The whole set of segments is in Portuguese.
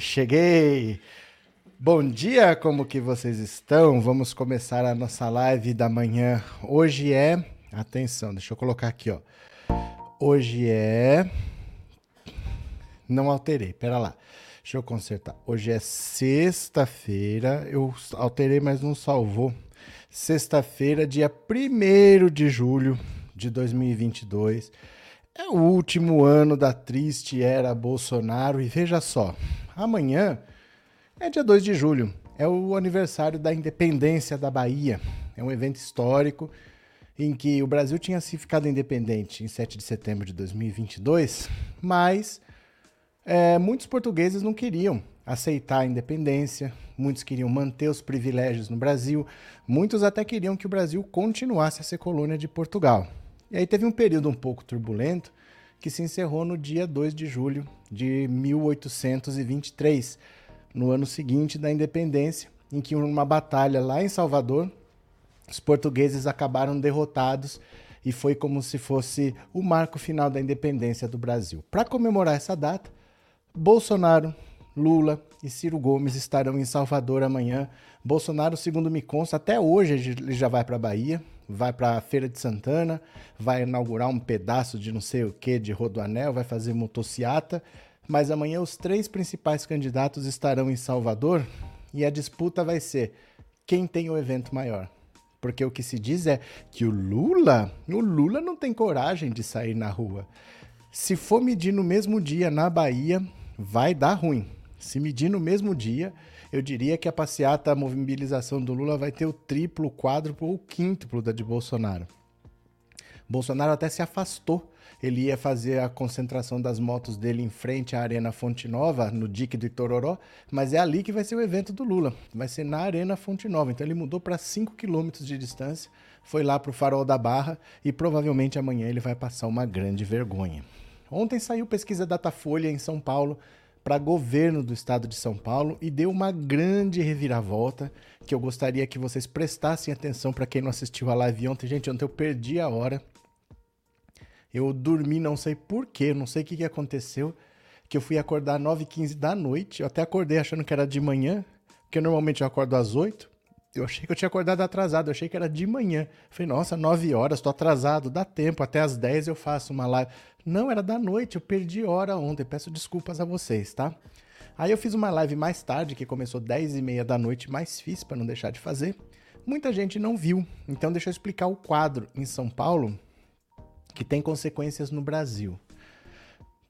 Cheguei. Bom dia, como que vocês estão? Vamos começar a nossa live da manhã. Hoje é, atenção, deixa eu colocar aqui, ó. Hoje é Não alterei, pera lá. Deixa eu consertar. Hoje é sexta-feira. Eu alterei, mas não salvou. Sexta-feira, dia 1 de julho de 2022. É o último ano da triste era Bolsonaro e veja só, amanhã é dia 2 de julho, é o aniversário da independência da Bahia. É um evento histórico em que o Brasil tinha se ficado independente em 7 de setembro de 2022, mas é, muitos portugueses não queriam aceitar a independência, muitos queriam manter os privilégios no Brasil, muitos até queriam que o Brasil continuasse a ser colônia de Portugal. E aí teve um período um pouco turbulento que se encerrou no dia 2 de julho de 1823, no ano seguinte da independência, em que uma batalha lá em Salvador, os portugueses acabaram derrotados e foi como se fosse o marco final da independência do Brasil. Para comemorar essa data, Bolsonaro, Lula e Ciro Gomes estarão em Salvador amanhã. Bolsonaro, segundo me consta, até hoje ele já vai para a Bahia vai para a Feira de Santana, vai inaugurar um pedaço de não sei o que de Rodoanel, vai fazer motociata, mas amanhã os três principais candidatos estarão em Salvador e a disputa vai ser quem tem o evento maior. Porque o que se diz é que o Lula, o Lula não tem coragem de sair na rua. Se for medir no mesmo dia na Bahia, vai dar ruim. Se medir no mesmo dia, eu diria que a passeata, a mobilização do Lula vai ter o triplo, quádruplo ou quíntuplo da de Bolsonaro. Bolsonaro até se afastou. Ele ia fazer a concentração das motos dele em frente à Arena Fonte Nova, no dique do Itororó, mas é ali que vai ser o evento do Lula. Vai ser na Arena Fonte Nova. Então ele mudou para 5 quilômetros de distância, foi lá para o Farol da Barra e provavelmente amanhã ele vai passar uma grande vergonha. Ontem saiu pesquisa Datafolha em São Paulo para governo do estado de São Paulo e deu uma grande reviravolta que eu gostaria que vocês prestassem atenção para quem não assistiu a live ontem. Gente, ontem eu perdi a hora. Eu dormi, não sei porquê, não sei o que, que aconteceu, que eu fui acordar às 9h15 da noite. Eu até acordei achando que era de manhã, porque normalmente eu acordo às 8 eu achei que eu tinha acordado atrasado, eu achei que era de manhã. Falei, nossa, 9 horas, tô atrasado, dá tempo, até às 10 eu faço uma live. Não, era da noite, eu perdi hora ontem, peço desculpas a vocês, tá? Aí eu fiz uma live mais tarde, que começou 10 e meia da noite, mais fiz para não deixar de fazer. Muita gente não viu, então deixa eu explicar o quadro em São Paulo, que tem consequências no Brasil.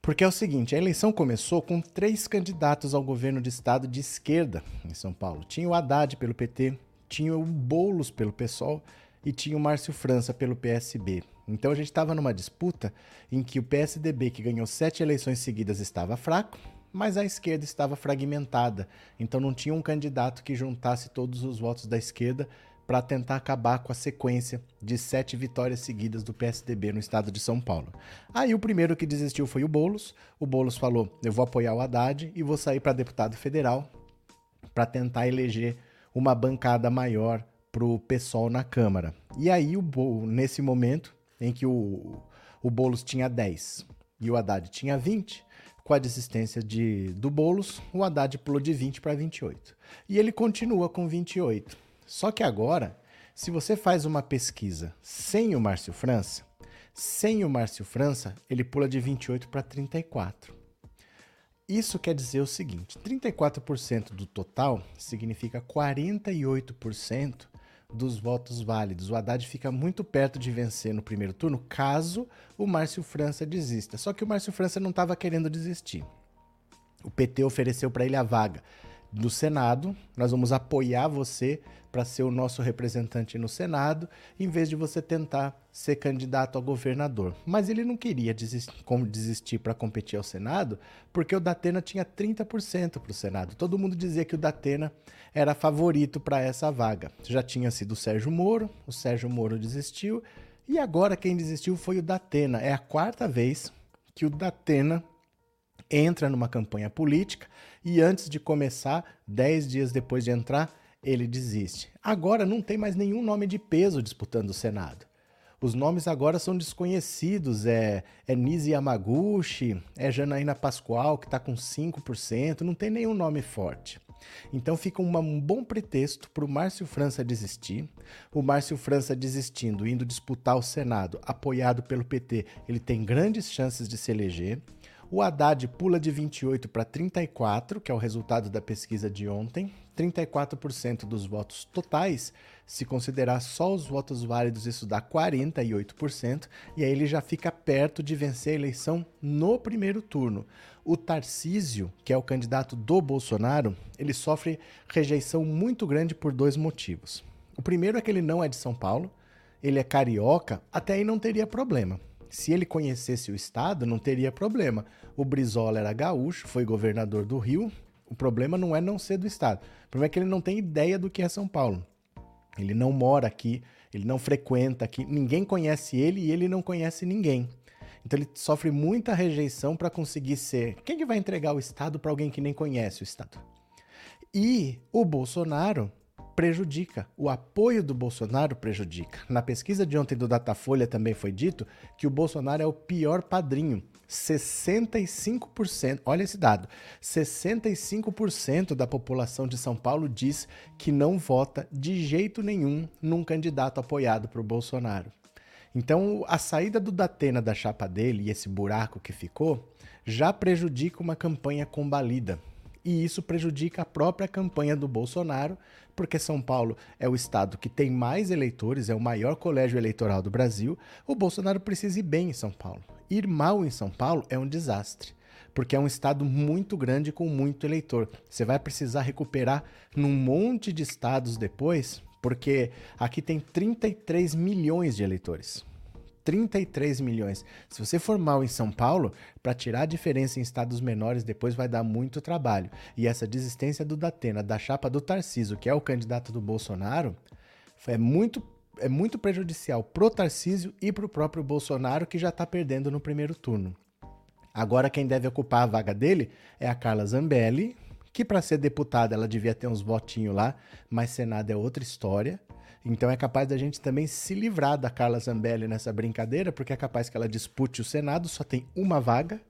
Porque é o seguinte, a eleição começou com três candidatos ao governo de estado de esquerda em São Paulo. Tinha o Haddad pelo PT, tinha o Boulos pelo PSOL e tinha o Márcio França pelo PSB. Então a gente estava numa disputa em que o PSDB, que ganhou sete eleições seguidas, estava fraco, mas a esquerda estava fragmentada. Então não tinha um candidato que juntasse todos os votos da esquerda para tentar acabar com a sequência de sete vitórias seguidas do PSDB no estado de São Paulo. Aí o primeiro que desistiu foi o Bolos. O Bolos falou: "Eu vou apoiar o Haddad e vou sair para deputado federal para tentar eleger uma bancada maior para o PSOL na Câmara. E aí, o, nesse momento em que o, o Boulos tinha 10 e o Haddad tinha 20, com a desistência de, do Boulos, o Haddad pulou de 20 para 28. E ele continua com 28. Só que agora, se você faz uma pesquisa sem o Márcio França, sem o Márcio França, ele pula de 28 para 34. Isso quer dizer o seguinte: 34% do total significa 48% dos votos válidos. O Haddad fica muito perto de vencer no primeiro turno, caso o Márcio França desista. Só que o Márcio França não estava querendo desistir. O PT ofereceu para ele a vaga do Senado. Nós vamos apoiar você para ser o nosso representante no Senado, em vez de você tentar ser candidato a governador. Mas ele não queria desistir, para competir ao Senado, porque o Datena tinha 30% para o Senado. Todo mundo dizia que o Datena era favorito para essa vaga. Já tinha sido o Sérgio Moro, o Sérgio Moro desistiu, e agora quem desistiu foi o Datena. É a quarta vez que o Datena entra numa campanha política e antes de começar, dez dias depois de entrar, ele desiste. Agora não tem mais nenhum nome de peso disputando o Senado. Os nomes agora são desconhecidos. É, é Nise Yamaguchi, é Janaína Pascoal, que está com 5%, não tem nenhum nome forte. Então fica uma, um bom pretexto para o Márcio França desistir. O Márcio França desistindo, indo disputar o Senado, apoiado pelo PT, ele tem grandes chances de se eleger. O Haddad pula de 28 para 34, que é o resultado da pesquisa de ontem. 34% dos votos totais, se considerar só os votos válidos, isso dá 48%, e aí ele já fica perto de vencer a eleição no primeiro turno. O Tarcísio, que é o candidato do Bolsonaro, ele sofre rejeição muito grande por dois motivos. O primeiro é que ele não é de São Paulo, ele é carioca, até aí não teria problema. Se ele conhecesse o estado, não teria problema. O Brizola era gaúcho, foi governador do Rio. O problema não é não ser do estado. O problema é que ele não tem ideia do que é São Paulo. Ele não mora aqui, ele não frequenta aqui, ninguém conhece ele e ele não conhece ninguém. Então ele sofre muita rejeição para conseguir ser. Quem que vai entregar o Estado para alguém que nem conhece o Estado? E o Bolsonaro prejudica. O apoio do Bolsonaro prejudica. Na pesquisa de ontem do Datafolha também foi dito que o Bolsonaro é o pior padrinho. 65%, olha esse dado, 65% da população de São Paulo diz que não vota de jeito nenhum num candidato apoiado por Bolsonaro. Então, a saída do Datena da chapa dele e esse buraco que ficou já prejudica uma campanha combalida. E isso prejudica a própria campanha do Bolsonaro, porque São Paulo é o estado que tem mais eleitores, é o maior colégio eleitoral do Brasil. O Bolsonaro precisa ir bem em São Paulo. Ir mal em São Paulo é um desastre porque é um estado muito grande com muito eleitor. Você vai precisar recuperar num monte de estados depois porque aqui tem 33 milhões de eleitores. 33 milhões. Se você for mal em São Paulo, para tirar a diferença em estados menores, depois vai dar muito trabalho. E essa desistência do Datena, da chapa do Tarciso, que é o candidato do Bolsonaro, é muito, é muito prejudicial pro Tarcísio e pro próprio Bolsonaro, que já está perdendo no primeiro turno. Agora quem deve ocupar a vaga dele é a Carla Zambelli, que para ser deputada ela devia ter uns votinhos lá, mas Senado é outra história. Então é capaz da gente também se livrar da Carla Zambelli nessa brincadeira, porque é capaz que ela dispute o Senado, só tem uma vaga,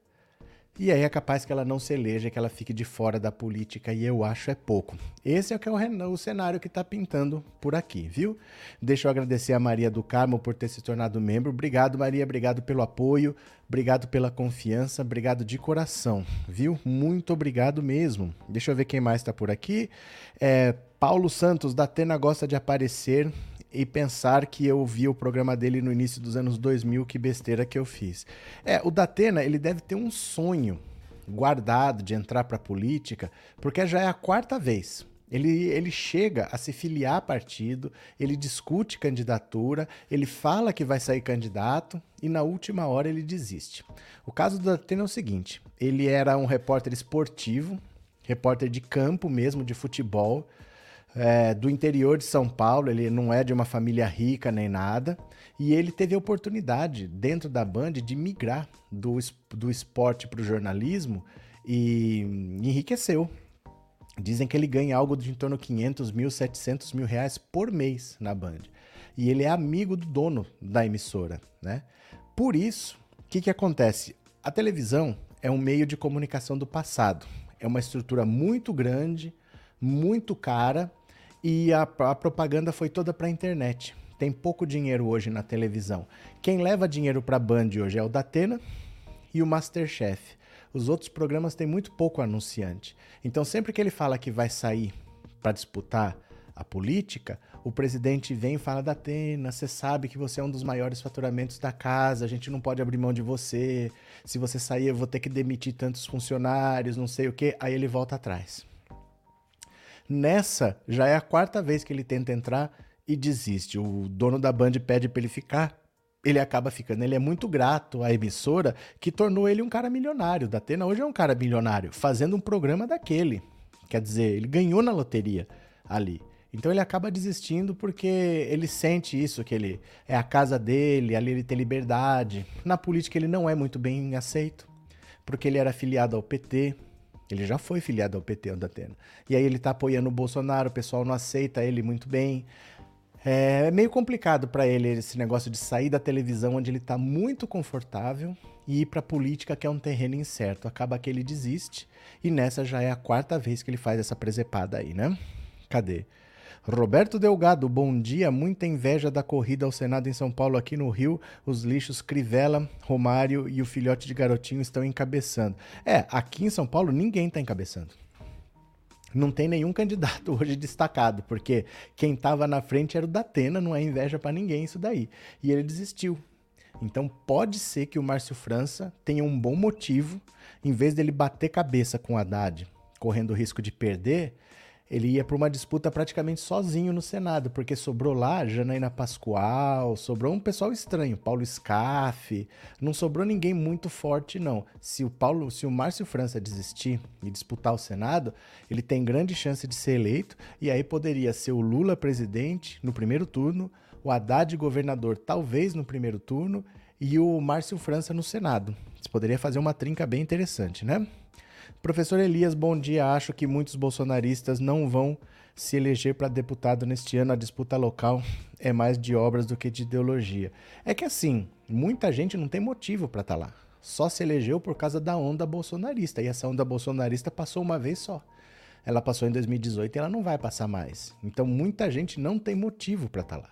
e aí é capaz que ela não se eleja, que ela fique de fora da política, e eu acho é pouco. Esse é o que é o, o cenário que está pintando por aqui, viu? Deixa eu agradecer a Maria do Carmo por ter se tornado membro. Obrigado, Maria, obrigado pelo apoio, obrigado pela confiança, obrigado de coração, viu? Muito obrigado mesmo. Deixa eu ver quem mais está por aqui. É, Paulo Santos, da Atena gosta de aparecer e pensar que eu vi o programa dele no início dos anos 2000, que besteira que eu fiz. É, o Datena, ele deve ter um sonho guardado de entrar para a política, porque já é a quarta vez. Ele, ele chega a se filiar a partido, ele discute candidatura, ele fala que vai sair candidato e na última hora ele desiste. O caso do Datena é o seguinte: ele era um repórter esportivo, repórter de campo mesmo, de futebol, é, do interior de São Paulo, ele não é de uma família rica nem nada, e ele teve a oportunidade, dentro da Band, de migrar do, do esporte para o jornalismo e enriqueceu. Dizem que ele ganha algo de em torno de 500 mil, 700 mil reais por mês na Band. E ele é amigo do dono da emissora, né? Por isso, o que, que acontece? A televisão é um meio de comunicação do passado. É uma estrutura muito grande, muito cara e a, a propaganda foi toda para a internet. Tem pouco dinheiro hoje na televisão. Quem leva dinheiro para a Band hoje é o Datena e o Masterchef. Os outros programas têm muito pouco anunciante. Então, sempre que ele fala que vai sair para disputar a política, o presidente vem e fala: Datena, você sabe que você é um dos maiores faturamentos da casa, a gente não pode abrir mão de você. Se você sair, eu vou ter que demitir tantos funcionários, não sei o quê. Aí ele volta atrás. Nessa, já é a quarta vez que ele tenta entrar e desiste. O dono da Band pede para ele ficar, ele acaba ficando. Ele é muito grato à emissora que tornou ele um cara milionário. Da Atena hoje é um cara milionário, fazendo um programa daquele. Quer dizer, ele ganhou na loteria ali. Então ele acaba desistindo porque ele sente isso, que ele é a casa dele, ali ele tem liberdade. Na política ele não é muito bem aceito, porque ele era afiliado ao PT, ele já foi filiado ao PT, o Datena. E aí ele tá apoiando o Bolsonaro, o pessoal não aceita ele muito bem. É meio complicado para ele esse negócio de sair da televisão onde ele está muito confortável e ir para política que é um terreno incerto. Acaba que ele desiste e nessa já é a quarta vez que ele faz essa presepada aí, né? Cadê? Roberto Delgado, bom dia. Muita inveja da corrida ao Senado em São Paulo. Aqui no Rio, os lixos Crivella, Romário e o filhote de garotinho estão encabeçando. É, aqui em São Paulo ninguém está encabeçando. Não tem nenhum candidato hoje destacado, porque quem estava na frente era o Datena, não é inveja para ninguém isso daí. E ele desistiu. Então pode ser que o Márcio França tenha um bom motivo, em vez dele bater cabeça com o Haddad, correndo o risco de perder, ele ia para uma disputa praticamente sozinho no Senado, porque sobrou lá Janaína Pascoal, sobrou um pessoal estranho, Paulo Scaff, não sobrou ninguém muito forte não. Se o Paulo, se o Márcio França desistir e disputar o Senado, ele tem grande chance de ser eleito e aí poderia ser o Lula presidente no primeiro turno, o Haddad governador talvez no primeiro turno e o Márcio França no Senado. Isso poderia fazer uma trinca bem interessante, né? Professor Elias, bom dia. Acho que muitos bolsonaristas não vão se eleger para deputado neste ano. A disputa local é mais de obras do que de ideologia. É que assim, muita gente não tem motivo para estar tá lá. Só se elegeu por causa da onda bolsonarista. E essa onda bolsonarista passou uma vez só. Ela passou em 2018 e ela não vai passar mais. Então muita gente não tem motivo para estar tá lá.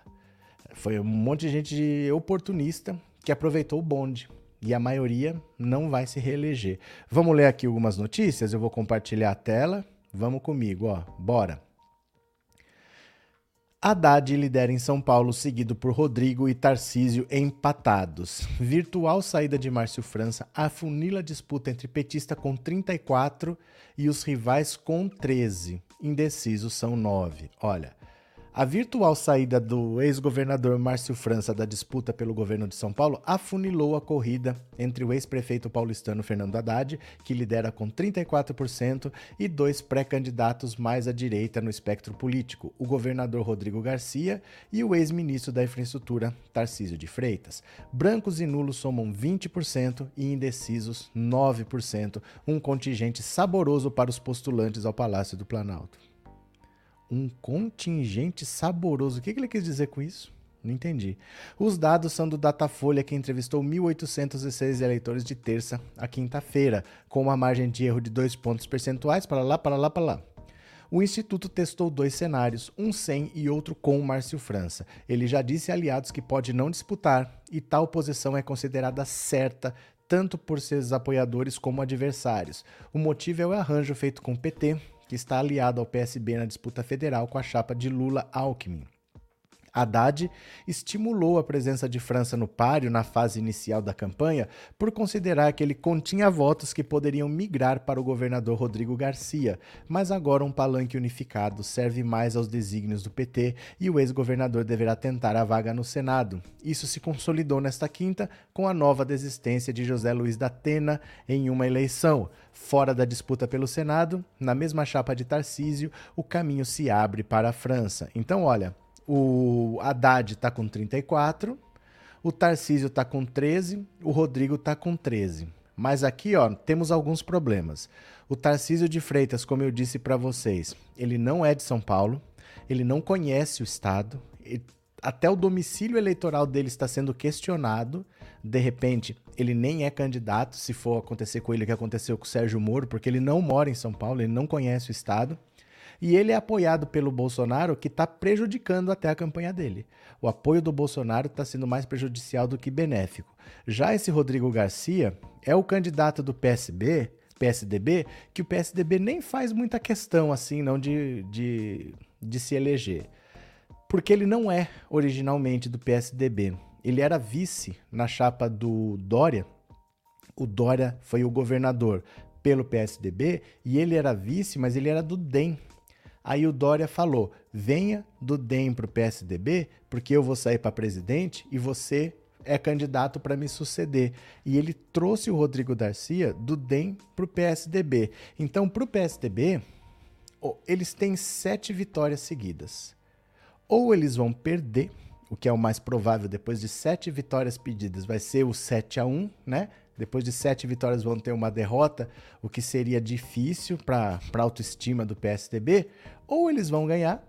Foi um monte de gente oportunista que aproveitou o bonde e a maioria não vai se reeleger. Vamos ler aqui algumas notícias, eu vou compartilhar a tela. Vamos comigo, ó. Bora. Haddad lidera em São Paulo, seguido por Rodrigo e Tarcísio empatados. Virtual saída de Márcio França afunila a disputa entre petista com 34 e os rivais com 13. Indecisos são 9. Olha, a virtual saída do ex-governador Márcio França da disputa pelo governo de São Paulo afunilou a corrida entre o ex-prefeito paulistano Fernando Haddad, que lidera com 34%, e dois pré-candidatos mais à direita no espectro político, o governador Rodrigo Garcia e o ex-ministro da Infraestrutura Tarcísio de Freitas. Brancos e nulos somam 20% e indecisos 9%, um contingente saboroso para os postulantes ao Palácio do Planalto um contingente saboroso. O que ele quis dizer com isso? Não entendi. Os dados são do Datafolha, que entrevistou 1.806 eleitores de terça a quinta-feira, com uma margem de erro de dois pontos percentuais para lá, para lá, para lá. O Instituto testou dois cenários, um sem e outro com Márcio França. Ele já disse a aliados que pode não disputar e tal posição é considerada certa tanto por seus apoiadores como adversários. O motivo é o arranjo feito com o PT, que está aliado ao PSB na disputa federal com a chapa de Lula-Alckmin. Haddad estimulou a presença de França no páreo na fase inicial da campanha por considerar que ele continha votos que poderiam migrar para o governador Rodrigo Garcia, mas agora um palanque unificado serve mais aos desígnios do PT e o ex-governador deverá tentar a vaga no Senado. Isso se consolidou nesta quinta com a nova desistência de José Luiz da Atena em uma eleição. Fora da disputa pelo Senado, na mesma chapa de Tarcísio, o caminho se abre para a França. Então, olha, o Haddad está com 34, o Tarcísio está com 13, o Rodrigo está com 13. Mas aqui, ó, temos alguns problemas. O Tarcísio de Freitas, como eu disse para vocês, ele não é de São Paulo, ele não conhece o estado, até o domicílio eleitoral dele está sendo questionado. De repente, ele nem é candidato, se for acontecer com ele o que aconteceu com o Sérgio Moro, porque ele não mora em São Paulo, ele não conhece o estado. E ele é apoiado pelo Bolsonaro, que está prejudicando até a campanha dele. O apoio do Bolsonaro está sendo mais prejudicial do que benéfico. Já esse Rodrigo Garcia é o candidato do PSB, PSDB, que o PSDB nem faz muita questão assim, não de, de, de se eleger. Porque ele não é originalmente do PSDB. Ele era vice na chapa do Dória. O Dória foi o governador pelo PSDB e ele era vice, mas ele era do DEM, Aí o Dória falou: venha do DEM para o PSDB, porque eu vou sair para presidente e você é candidato para me suceder. E ele trouxe o Rodrigo Garcia do DEM para o PSDB. Então, para o PSDB, eles têm sete vitórias seguidas. Ou eles vão perder, o que é o mais provável depois de sete vitórias pedidas, vai ser o 7 a 1 né? Depois de sete vitórias vão ter uma derrota, o que seria difícil para a autoestima do PSDB, ou eles vão ganhar,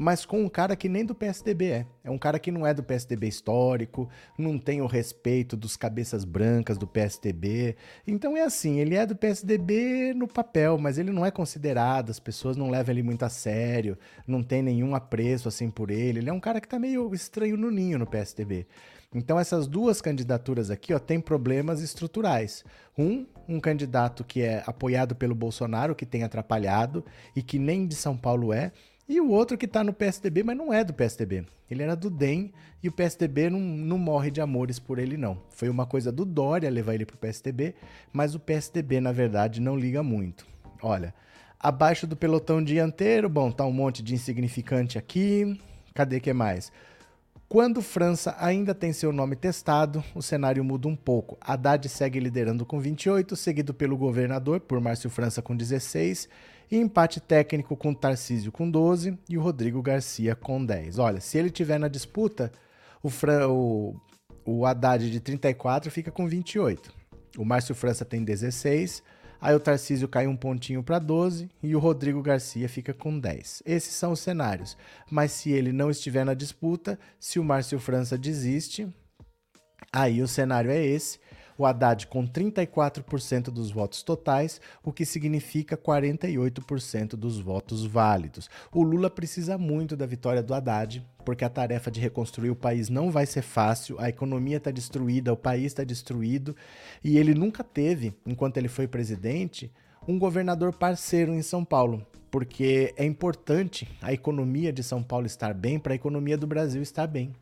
mas com um cara que nem do PSDB é. É um cara que não é do PSDB histórico, não tem o respeito dos cabeças brancas do PSDB. Então é assim, ele é do PSDB no papel, mas ele não é considerado, as pessoas não levam ele muito a sério, não tem nenhum apreço assim por ele. Ele é um cara que tá meio estranho no ninho no PSDB. Então essas duas candidaturas aqui, ó, tem problemas estruturais. Um, um candidato que é apoiado pelo Bolsonaro, que tem atrapalhado e que nem de São Paulo é, e o outro que está no PSDB, mas não é do PSDB. Ele era do DEM e o PSDB não, não morre de amores por ele, não. Foi uma coisa do Dória levar ele para o PSDB, mas o PSDB, na verdade, não liga muito. Olha, abaixo do pelotão dianteiro, bom, tá um monte de insignificante aqui. Cadê que mais? Quando França ainda tem seu nome testado, o cenário muda um pouco. Haddad segue liderando com 28, seguido pelo governador, por Márcio França com 16 e empate técnico com Tarcísio com 12 e o Rodrigo Garcia com 10. Olha, se ele tiver na disputa, o, Fran, o, o Haddad de 34 fica com 28. O Márcio França tem 16, aí o Tarcísio cai um pontinho para 12 e o Rodrigo Garcia fica com 10. Esses são os cenários. Mas se ele não estiver na disputa, se o Márcio França desiste, aí o cenário é esse o Haddad com 34% dos votos totais, o que significa 48% dos votos válidos. O Lula precisa muito da vitória do Haddad, porque a tarefa de reconstruir o país não vai ser fácil, a economia está destruída, o país está destruído, e ele nunca teve, enquanto ele foi presidente, um governador parceiro em São Paulo, porque é importante a economia de São Paulo estar bem para a economia do Brasil estar bem.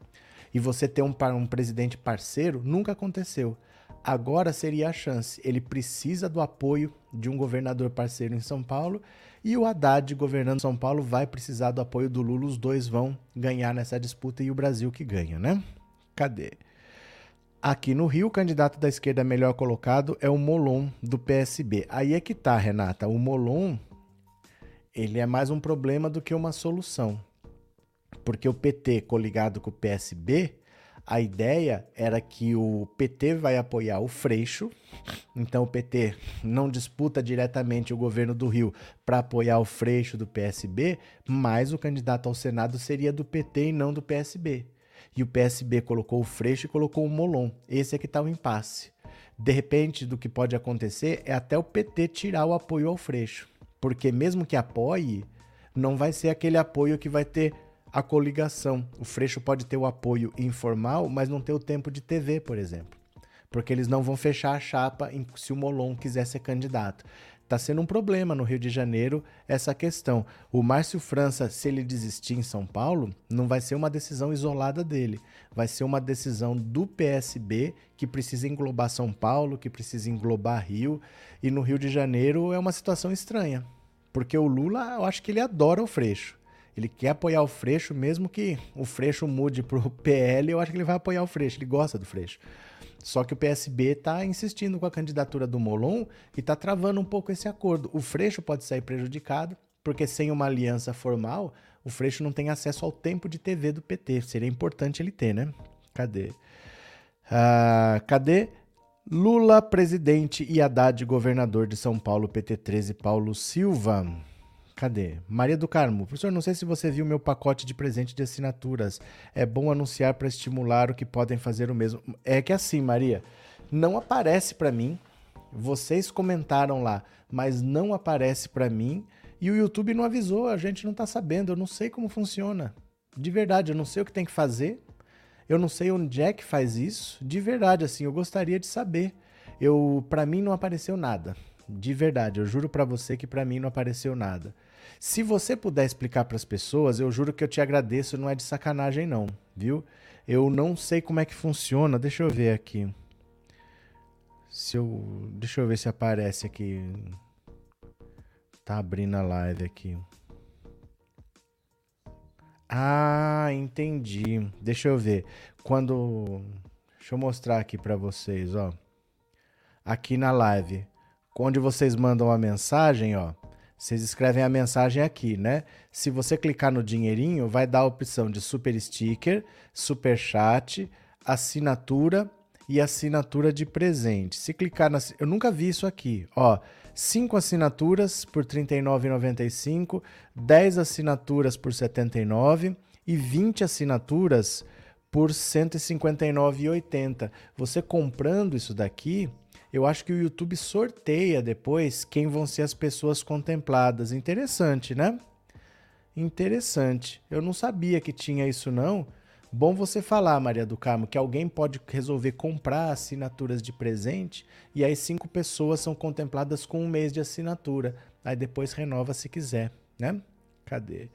E você ter um, um presidente parceiro nunca aconteceu. Agora seria a chance. Ele precisa do apoio de um governador parceiro em São Paulo e o Haddad, governando São Paulo, vai precisar do apoio do Lula. Os dois vão ganhar nessa disputa e o Brasil que ganha, né? Cadê? Aqui no Rio, o candidato da esquerda melhor colocado é o Molon, do PSB. Aí é que tá, Renata. O Molon, ele é mais um problema do que uma solução. Porque o PT, coligado com o PSB, a ideia era que o PT vai apoiar o Freixo, então o PT não disputa diretamente o governo do Rio para apoiar o Freixo do PSB, mas o candidato ao Senado seria do PT e não do PSB. E o PSB colocou o Freixo e colocou o Molon. Esse é que está o impasse. De repente, do que pode acontecer é até o PT tirar o apoio ao Freixo. Porque mesmo que apoie, não vai ser aquele apoio que vai ter a coligação. O Freixo pode ter o apoio informal, mas não ter o tempo de TV, por exemplo. Porque eles não vão fechar a chapa se o Molon quiser ser candidato. Está sendo um problema no Rio de Janeiro essa questão. O Márcio França, se ele desistir em São Paulo, não vai ser uma decisão isolada dele. Vai ser uma decisão do PSB que precisa englobar São Paulo, que precisa englobar Rio. E no Rio de Janeiro é uma situação estranha. Porque o Lula, eu acho que ele adora o Freixo. Ele quer apoiar o Freixo, mesmo que o Freixo mude pro PL, eu acho que ele vai apoiar o Freixo, ele gosta do Freixo. Só que o PSB está insistindo com a candidatura do Molon e está travando um pouco esse acordo. O Freixo pode sair prejudicado, porque sem uma aliança formal, o Freixo não tem acesso ao tempo de TV do PT. Seria importante ele ter, né? Cadê? Ah, cadê? Lula, presidente, e Haddad, governador de São Paulo, PT 13, Paulo Silva. Cadê? Maria do Carmo. Professor, não sei se você viu meu pacote de presente de assinaturas. É bom anunciar para estimular o que podem fazer o mesmo. É que assim, Maria, não aparece para mim. Vocês comentaram lá, mas não aparece para mim. E o YouTube não avisou, a gente não tá sabendo. Eu não sei como funciona. De verdade, eu não sei o que tem que fazer. Eu não sei onde é que faz isso. De verdade, assim, eu gostaria de saber. Eu, para mim não apareceu nada. De verdade, eu juro para você que para mim não apareceu nada. Se você puder explicar para as pessoas, eu juro que eu te agradeço, não é de sacanagem não, viu? Eu não sei como é que funciona, deixa eu ver aqui. Se eu, deixa eu ver se aparece aqui. Tá abrindo a live aqui. Ah, entendi. Deixa eu ver. Quando Deixa eu mostrar aqui para vocês, ó. Aqui na live, onde vocês mandam a mensagem, ó. Vocês escrevem a mensagem aqui, né? Se você clicar no dinheirinho, vai dar a opção de super sticker, super chat, assinatura e assinatura de presente. Se clicar na. Eu nunca vi isso aqui. Ó, 5 assinaturas por R$ 39,95, 10 assinaturas por R$ 79 e 20 assinaturas por R$ 159,80. Você comprando isso daqui, eu acho que o YouTube sorteia depois quem vão ser as pessoas contempladas. Interessante, né? Interessante. Eu não sabia que tinha isso não. Bom você falar, Maria do Carmo, que alguém pode resolver comprar assinaturas de presente e aí cinco pessoas são contempladas com um mês de assinatura. Aí depois renova se quiser, né? Cadê?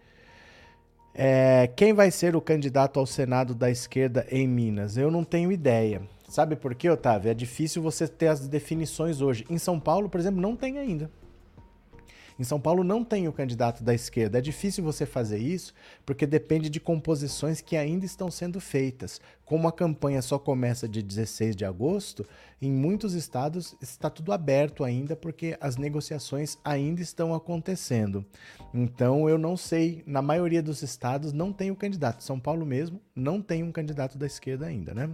É, quem vai ser o candidato ao Senado da esquerda em Minas? Eu não tenho ideia. Sabe por quê, Otávio? É difícil você ter as definições hoje. Em São Paulo, por exemplo, não tem ainda. Em São Paulo não tem o candidato da esquerda. É difícil você fazer isso porque depende de composições que ainda estão sendo feitas. Como a campanha só começa de 16 de agosto, em muitos estados está tudo aberto ainda porque as negociações ainda estão acontecendo. Então eu não sei, na maioria dos estados não tem o candidato. São Paulo mesmo não tem um candidato da esquerda ainda, né?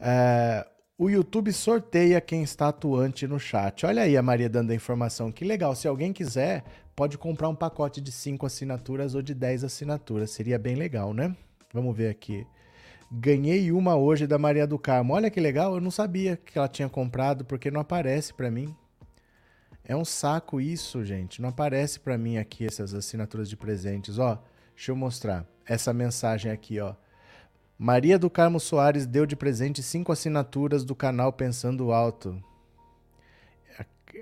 É, o YouTube sorteia quem está atuante no chat. Olha aí a Maria dando a informação. Que legal. Se alguém quiser, pode comprar um pacote de 5 assinaturas ou de 10 assinaturas. Seria bem legal, né? Vamos ver aqui. Ganhei uma hoje da Maria do Carmo. Olha que legal. Eu não sabia que ela tinha comprado porque não aparece para mim. É um saco isso, gente. Não aparece para mim aqui essas assinaturas de presentes. Ó, deixa eu mostrar. Essa mensagem aqui, ó. Maria do Carmo Soares deu de presente cinco assinaturas do canal Pensando Alto.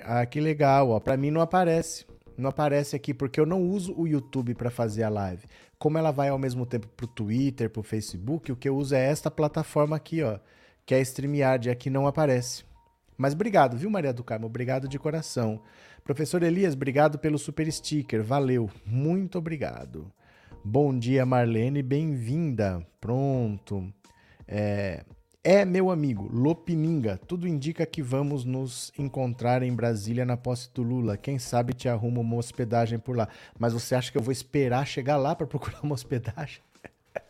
Ah, que legal, ó. Para mim não aparece. Não aparece aqui porque eu não uso o YouTube para fazer a live. Como ela vai ao mesmo tempo pro Twitter, pro Facebook, o que eu uso é esta plataforma aqui, ó, que é a StreamYard, aqui não aparece. Mas obrigado, viu, Maria do Carmo? Obrigado de coração. Professor Elias, obrigado pelo super sticker. Valeu. Muito obrigado. Bom dia, Marlene, bem-vinda. Pronto. É, é, meu amigo, Lopininga. Tudo indica que vamos nos encontrar em Brasília na posse do Lula. Quem sabe te arruma uma hospedagem por lá. Mas você acha que eu vou esperar chegar lá para procurar uma hospedagem?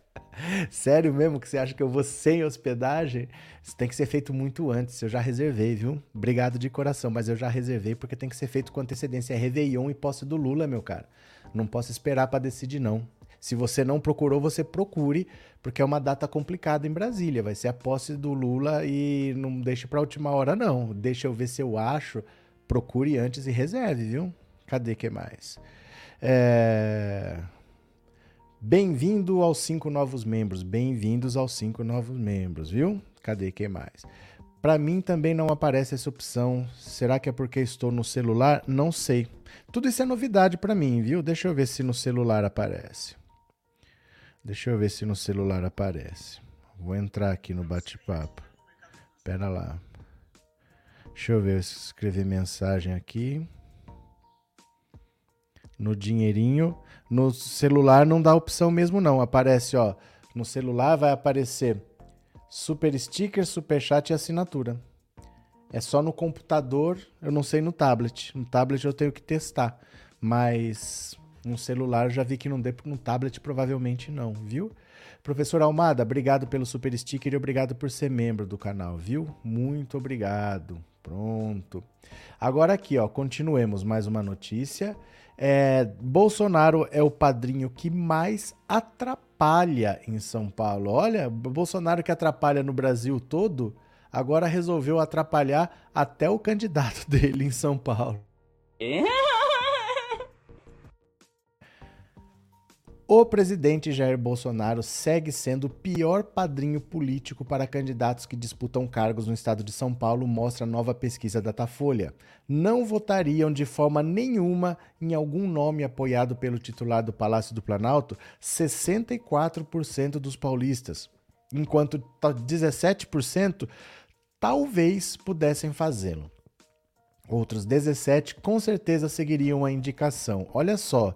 Sério mesmo que você acha que eu vou sem hospedagem? Isso tem que ser feito muito antes. Eu já reservei, viu? Obrigado de coração, mas eu já reservei porque tem que ser feito com antecedência. É Réveillon e posse do Lula, meu cara. Não posso esperar para decidir, não. Se você não procurou, você procure, porque é uma data complicada em Brasília. Vai ser a posse do Lula e não deixe para a última hora, não. Deixa eu ver se eu acho. Procure antes e reserve, viu? Cadê que mais? É... Bem-vindo aos cinco novos membros. Bem-vindos aos cinco novos membros, viu? Cadê que mais? Para mim também não aparece essa opção. Será que é porque estou no celular? Não sei. Tudo isso é novidade para mim, viu? Deixa eu ver se no celular aparece. Deixa eu ver se no celular aparece. Vou entrar aqui no bate-papo. Pera lá. Deixa eu ver, escrever mensagem aqui. No dinheirinho. No celular não dá opção mesmo não. Aparece, ó. No celular vai aparecer super sticker, super chat e assinatura. É só no computador, eu não sei no tablet. No tablet eu tenho que testar. Mas um celular já vi que não dê, no tablet provavelmente não, viu? Professor Almada, obrigado pelo super sticker e obrigado por ser membro do canal, viu? Muito obrigado. Pronto. Agora aqui, ó, continuemos mais uma notícia. É, Bolsonaro é o padrinho que mais atrapalha em São Paulo. Olha, Bolsonaro que atrapalha no Brasil todo, agora resolveu atrapalhar até o candidato dele em São Paulo. É? O presidente Jair Bolsonaro segue sendo o pior padrinho político para candidatos que disputam cargos no estado de São Paulo, mostra a nova pesquisa Datafolha. Não votariam de forma nenhuma em algum nome apoiado pelo titular do Palácio do Planalto 64% dos paulistas, enquanto 17% talvez pudessem fazê-lo. Outros 17 com certeza seguiriam a indicação. Olha só,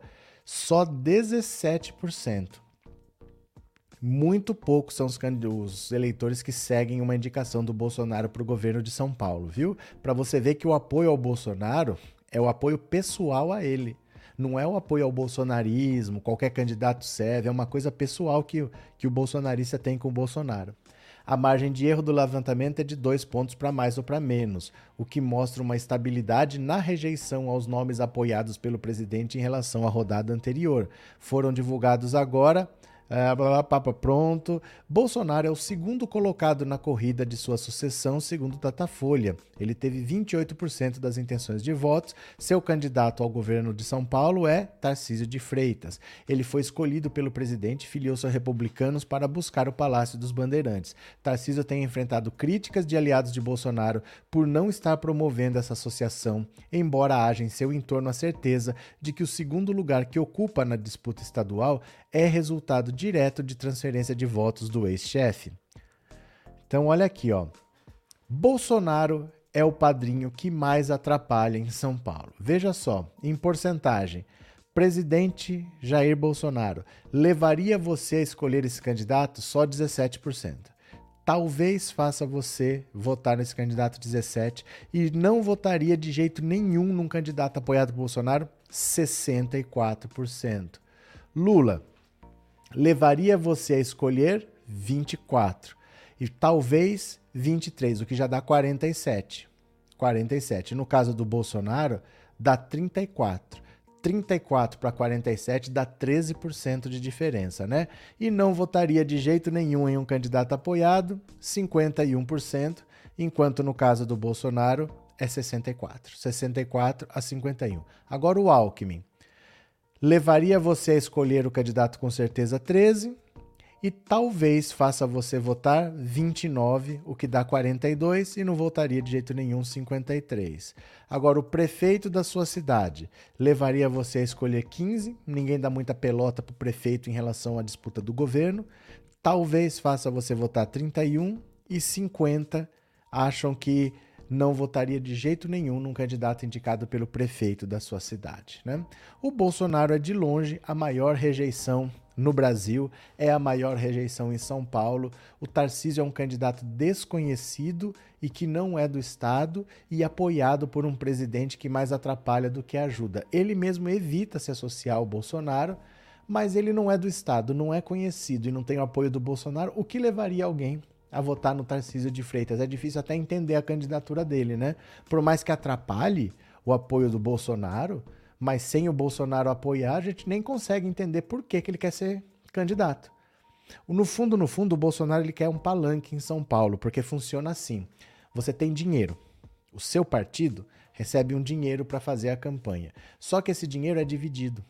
só 17%. Muito poucos são os, os, eleitores que seguem uma indicação do Bolsonaro para o governo de São Paulo, viu? Para você ver que o apoio ao Bolsonaro é o apoio pessoal a ele. Não é o apoio ao bolsonarismo, qualquer candidato serve, é uma coisa pessoal que, que o bolsonarista tem com o Bolsonaro. A margem de erro do levantamento é de dois pontos para mais ou para menos, o que mostra uma estabilidade na rejeição aos nomes apoiados pelo presidente em relação à rodada anterior. Foram divulgados agora é, blá, blá, pronto. Bolsonaro é o segundo colocado na corrida de sua sucessão, segundo Datafolha. Ele teve 28% das intenções de votos. Seu candidato ao governo de São Paulo é Tarcísio de Freitas. Ele foi escolhido pelo presidente filiou-se a republicanos para buscar o Palácio dos Bandeirantes. Tarcísio tem enfrentado críticas de aliados de Bolsonaro por não estar promovendo essa associação, embora haja em seu entorno a certeza de que o segundo lugar que ocupa na disputa estadual é resultado direto de transferência de votos do ex-chefe. Então, olha aqui, ó. Bolsonaro é o padrinho que mais atrapalha em São Paulo. Veja só, em porcentagem, presidente Jair Bolsonaro levaria você a escolher esse candidato só 17%. Talvez faça você votar nesse candidato 17 e não votaria de jeito nenhum num candidato apoiado por Bolsonaro 64%. Lula levaria você a escolher 24 e talvez 23, o que já dá 47. 47. No caso do Bolsonaro, dá 34. 34 para 47 dá 13% de diferença, né? E não votaria de jeito nenhum em um candidato apoiado, 51%, enquanto no caso do Bolsonaro é 64. 64 a 51. Agora o Alckmin levaria você a escolher o candidato com certeza 13 e talvez faça você votar 29, o que dá 42 e não votaria de jeito nenhum 53. Agora o prefeito da sua cidade levaria você a escolher 15, ninguém dá muita pelota pro prefeito em relação à disputa do governo. Talvez faça você votar 31 e 50 acham que não votaria de jeito nenhum num candidato indicado pelo prefeito da sua cidade. Né? O Bolsonaro é de longe a maior rejeição no Brasil, é a maior rejeição em São Paulo. O Tarcísio é um candidato desconhecido e que não é do Estado e apoiado por um presidente que mais atrapalha do que ajuda. Ele mesmo evita se associar ao Bolsonaro, mas ele não é do Estado, não é conhecido e não tem o apoio do Bolsonaro, o que levaria alguém a votar no Tarcísio de Freitas. É difícil até entender a candidatura dele, né? Por mais que atrapalhe o apoio do Bolsonaro, mas sem o Bolsonaro apoiar, a gente nem consegue entender por que, que ele quer ser candidato. No fundo, no fundo, o Bolsonaro ele quer um palanque em São Paulo, porque funciona assim. Você tem dinheiro. O seu partido recebe um dinheiro para fazer a campanha. Só que esse dinheiro é dividido.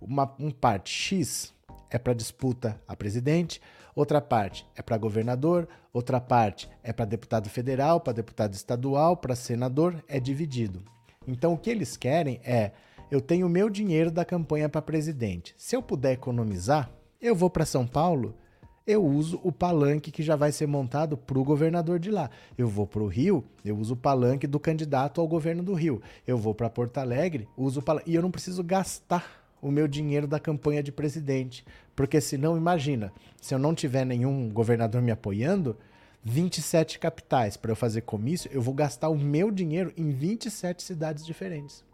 Uma um parte X é para disputa a presidente, outra parte é para governador, outra parte é para deputado federal, para deputado estadual, para senador, é dividido. Então o que eles querem é: eu tenho o meu dinheiro da campanha para presidente. Se eu puder economizar, eu vou para São Paulo, eu uso o palanque que já vai ser montado para o governador de lá. Eu vou para o Rio, eu uso o palanque do candidato ao governo do Rio. Eu vou para Porto Alegre, uso o palanque. E eu não preciso gastar o meu dinheiro da campanha de presidente. Porque senão, imagina, se eu não tiver nenhum governador me apoiando, 27 capitais para eu fazer comício, eu vou gastar o meu dinheiro em 27 cidades diferentes.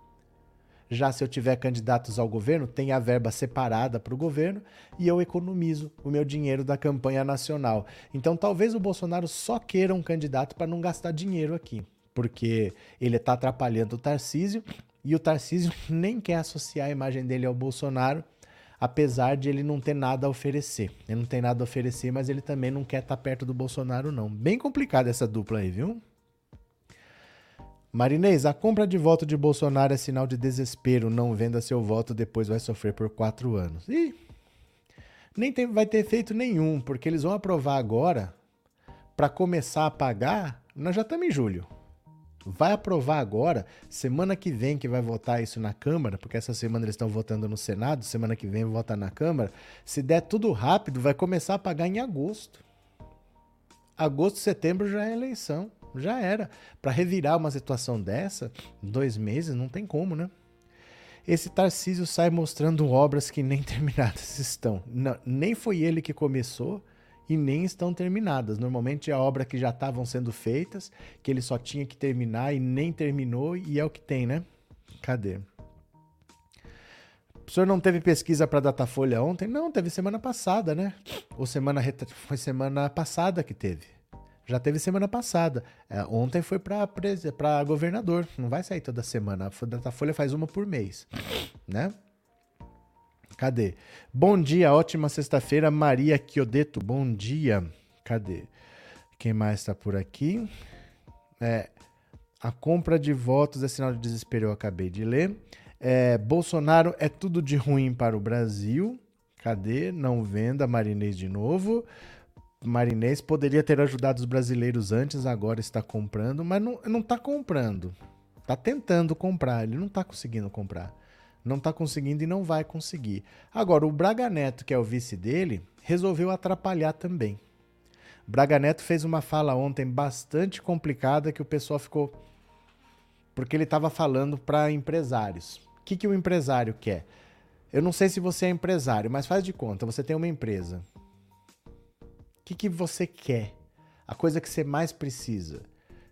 Já se eu tiver candidatos ao governo, tem a verba separada para o governo e eu economizo o meu dinheiro da campanha nacional. Então talvez o Bolsonaro só queira um candidato para não gastar dinheiro aqui, porque ele está atrapalhando o Tarcísio e o Tarcísio nem quer associar a imagem dele ao Bolsonaro, apesar de ele não ter nada a oferecer. Ele não tem nada a oferecer, mas ele também não quer estar tá perto do Bolsonaro, não. Bem complicada essa dupla aí, viu? Marinês, a compra de voto de Bolsonaro é sinal de desespero. Não venda seu voto, depois vai sofrer por quatro anos. Ih, nem tem, vai ter efeito nenhum, porque eles vão aprovar agora para começar a pagar. Nós já estamos em julho vai aprovar agora, semana que vem que vai votar isso na Câmara, porque essa semana eles estão votando no Senado, semana que vem vota na Câmara. Se der tudo rápido, vai começar a pagar em agosto. Agosto, setembro já é eleição, já era. Para revirar uma situação dessa, dois meses, não tem como, né? Esse Tarcísio sai mostrando obras que nem terminadas estão. Não, nem foi ele que começou, e nem estão terminadas. Normalmente é a obra que já estavam sendo feitas, que ele só tinha que terminar e nem terminou, e é o que tem, né? Cadê? O senhor não teve pesquisa para Datafolha ontem? Não, teve semana passada, né? Ou semana foi semana passada que teve. Já teve semana passada. É, ontem foi para governador. Não vai sair toda semana. A Datafolha faz uma por mês. Né? Cadê? Bom dia, ótima sexta-feira, Maria Chiodeto. Bom dia. Cadê? Quem mais está por aqui? É, a compra de votos é sinal de desespero, eu acabei de ler. É, Bolsonaro é tudo de ruim para o Brasil. Cadê? Não venda Marinês de novo. Marinês poderia ter ajudado os brasileiros antes, agora está comprando, mas não está comprando. Está tentando comprar, ele não está conseguindo comprar. Não está conseguindo e não vai conseguir. Agora, o Braga Neto, que é o vice dele, resolveu atrapalhar também. Braga Neto fez uma fala ontem bastante complicada que o pessoal ficou. Porque ele estava falando para empresários. O que, que o empresário quer? Eu não sei se você é empresário, mas faz de conta, você tem uma empresa. O que, que você quer? A coisa que você mais precisa.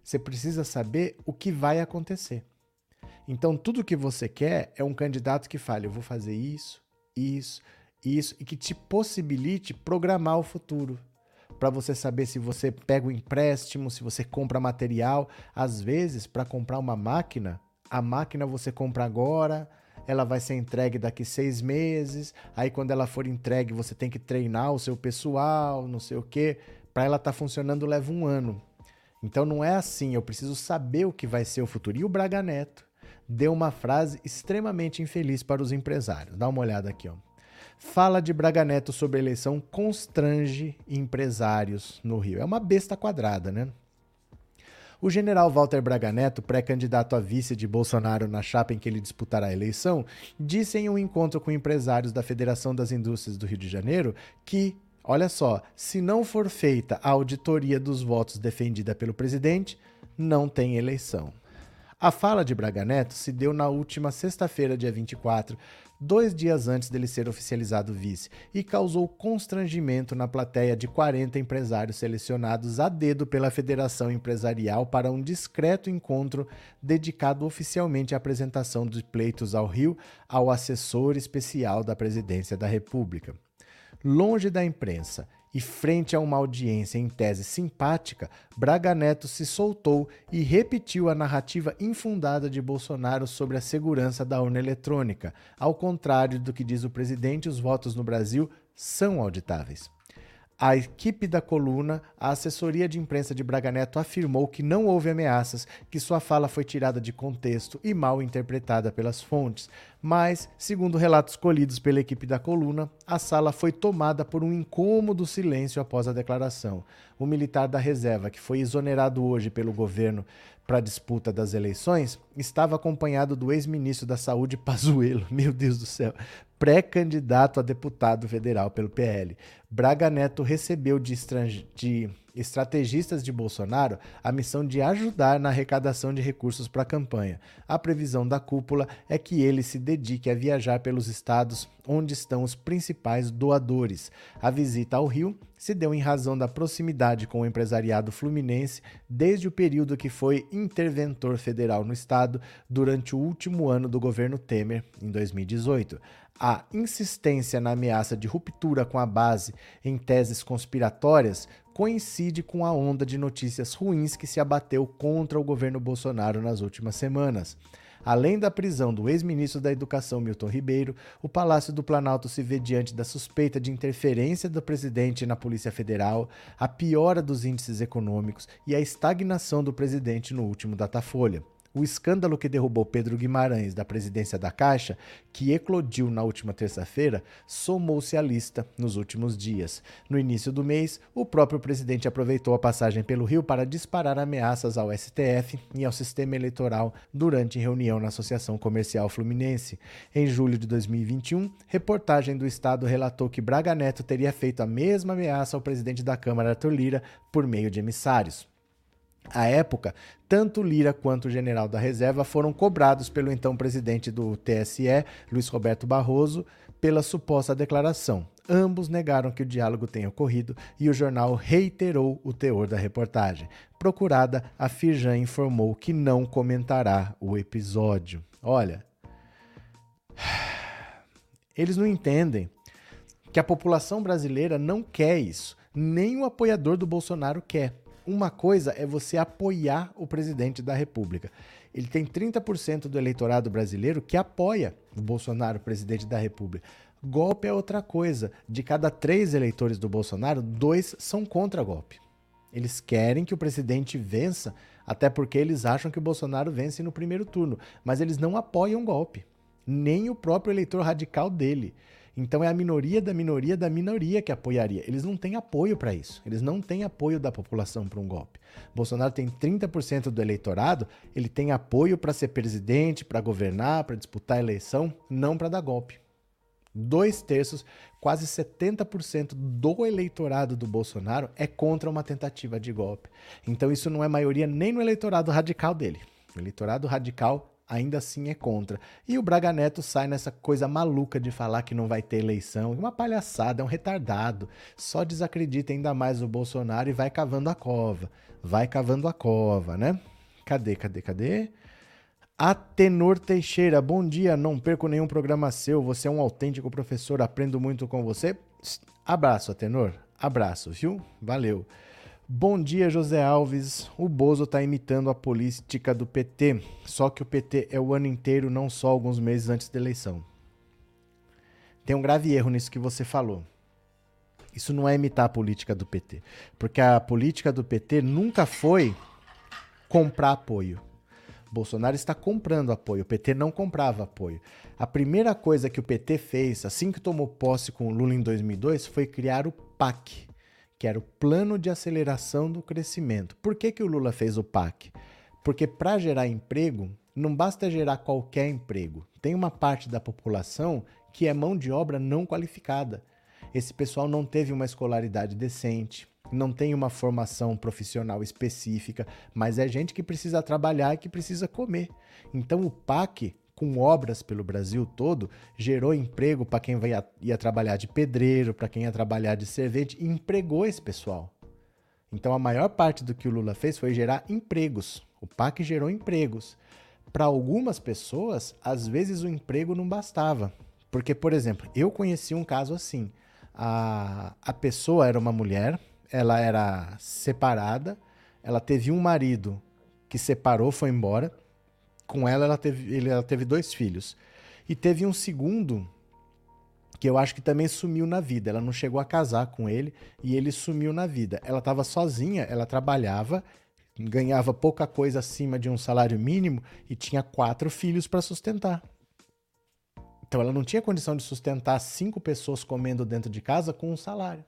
Você precisa saber o que vai acontecer. Então, tudo que você quer é um candidato que fale: eu vou fazer isso, isso, isso, e que te possibilite programar o futuro para você saber se você pega o um empréstimo, se você compra material. Às vezes, para comprar uma máquina, a máquina você compra agora, ela vai ser entregue daqui seis meses. Aí, quando ela for entregue, você tem que treinar o seu pessoal, não sei o quê. Para ela estar tá funcionando, leva um ano. Então, não é assim. Eu preciso saber o que vai ser o futuro. E o Braga Neto deu uma frase extremamente infeliz para os empresários. Dá uma olhada aqui, ó. Fala de Braga Neto sobre eleição constrange empresários no Rio. É uma besta quadrada, né? O general Walter Braga Neto, pré-candidato a vice de Bolsonaro na chapa em que ele disputará a eleição, disse em um encontro com empresários da Federação das Indústrias do Rio de Janeiro que, olha só, se não for feita a auditoria dos votos defendida pelo presidente, não tem eleição. A fala de Braga Neto se deu na última sexta-feira, dia 24, dois dias antes dele ser oficializado vice, e causou constrangimento na plateia de 40 empresários selecionados a dedo pela Federação Empresarial para um discreto encontro dedicado oficialmente à apresentação de pleitos ao Rio ao assessor especial da Presidência da República. Longe da imprensa e frente a uma audiência em tese simpática, Braga Neto se soltou e repetiu a narrativa infundada de Bolsonaro sobre a segurança da urna eletrônica. Ao contrário do que diz o presidente, os votos no Brasil são auditáveis. A equipe da coluna, a assessoria de imprensa de Braga Neto afirmou que não houve ameaças, que sua fala foi tirada de contexto e mal interpretada pelas fontes. Mas, segundo relatos colhidos pela equipe da coluna, a sala foi tomada por um incômodo silêncio após a declaração. O militar da reserva, que foi exonerado hoje pelo governo para a disputa das eleições, estava acompanhado do ex-ministro da Saúde Pazuello. Meu Deus do céu pré-candidato a deputado federal pelo PL. Braga Neto recebeu de, de, estrategistas de Bolsonaro a missão de ajudar na arrecadação de recursos para a campanha. A previsão da cúpula é que ele se dedique a viajar pelos estados onde estão os principais doadores. A visita ao Rio se deu em razão da proximidade com o empresariado fluminense desde o período que foi interventor federal no estado durante o último ano do governo Temer, em 2018 a insistência na ameaça de ruptura com a base em teses conspiratórias coincide com a onda de notícias ruins que se abateu contra o governo Bolsonaro nas últimas semanas. Além da prisão do ex-ministro da Educação Milton Ribeiro, o Palácio do Planalto se vê diante da suspeita de interferência do presidente na Polícia Federal, a piora dos índices econômicos e a estagnação do presidente no último Datafolha. O escândalo que derrubou Pedro Guimarães da presidência da Caixa, que eclodiu na última terça-feira, somou-se à lista nos últimos dias. No início do mês, o próprio presidente aproveitou a passagem pelo Rio para disparar ameaças ao STF e ao sistema eleitoral durante reunião na Associação Comercial Fluminense. Em julho de 2021, reportagem do Estado relatou que Braga Neto teria feito a mesma ameaça ao presidente da Câmara, Arthur Lira, por meio de emissários. À época, tanto Lira quanto o general da reserva foram cobrados pelo então presidente do TSE, Luiz Roberto Barroso, pela suposta declaração. Ambos negaram que o diálogo tenha ocorrido e o jornal reiterou o teor da reportagem. Procurada, a Firjan informou que não comentará o episódio. Olha, eles não entendem que a população brasileira não quer isso, nem o apoiador do Bolsonaro quer. Uma coisa é você apoiar o presidente da República. Ele tem 30% do eleitorado brasileiro que apoia o Bolsonaro, presidente da República. Golpe é outra coisa. De cada três eleitores do Bolsonaro, dois são contra golpe. Eles querem que o presidente vença, até porque eles acham que o Bolsonaro vence no primeiro turno. Mas eles não apoiam golpe. Nem o próprio eleitor radical dele. Então é a minoria da minoria da minoria que apoiaria. Eles não têm apoio para isso. Eles não têm apoio da população para um golpe. Bolsonaro tem 30% do eleitorado, ele tem apoio para ser presidente, para governar, para disputar a eleição, não para dar golpe. Dois terços, quase 70% do eleitorado do Bolsonaro é contra uma tentativa de golpe. Então isso não é maioria nem no eleitorado radical dele. O eleitorado radical ainda assim é contra. E o Braga Neto sai nessa coisa maluca de falar que não vai ter eleição. Uma palhaçada, é um retardado. Só desacredita ainda mais o Bolsonaro e vai cavando a cova. Vai cavando a cova, né? Cadê, cadê, cadê? Atenor Teixeira, bom dia. Não perco nenhum programa seu. Você é um autêntico professor. Aprendo muito com você. Abraço, Atenor. Abraço, viu? Valeu. Bom dia, José Alves. O Bozo está imitando a política do PT, só que o PT é o ano inteiro, não só alguns meses antes da eleição. Tem um grave erro nisso que você falou. Isso não é imitar a política do PT, porque a política do PT nunca foi comprar apoio. Bolsonaro está comprando apoio, o PT não comprava apoio. A primeira coisa que o PT fez, assim que tomou posse com o Lula em 2002, foi criar o PAC, que era o Plano de Aceleração do Crescimento. Por que, que o Lula fez o PAC? Porque para gerar emprego, não basta gerar qualquer emprego. Tem uma parte da população que é mão de obra não qualificada. Esse pessoal não teve uma escolaridade decente, não tem uma formação profissional específica, mas é gente que precisa trabalhar e que precisa comer. Então o PAC com obras pelo Brasil todo, gerou emprego para quem ia, ia trabalhar de pedreiro, para quem ia trabalhar de servente, e empregou esse pessoal. Então a maior parte do que o Lula fez foi gerar empregos. O PAC gerou empregos. Para algumas pessoas, às vezes o emprego não bastava. Porque, por exemplo, eu conheci um caso assim. A, a pessoa era uma mulher, ela era separada, ela teve um marido que separou, foi embora com ela, ela teve, ela teve dois filhos. E teve um segundo que eu acho que também sumiu na vida. Ela não chegou a casar com ele e ele sumiu na vida. Ela estava sozinha, ela trabalhava, ganhava pouca coisa acima de um salário mínimo e tinha quatro filhos para sustentar. Então ela não tinha condição de sustentar cinco pessoas comendo dentro de casa com um salário.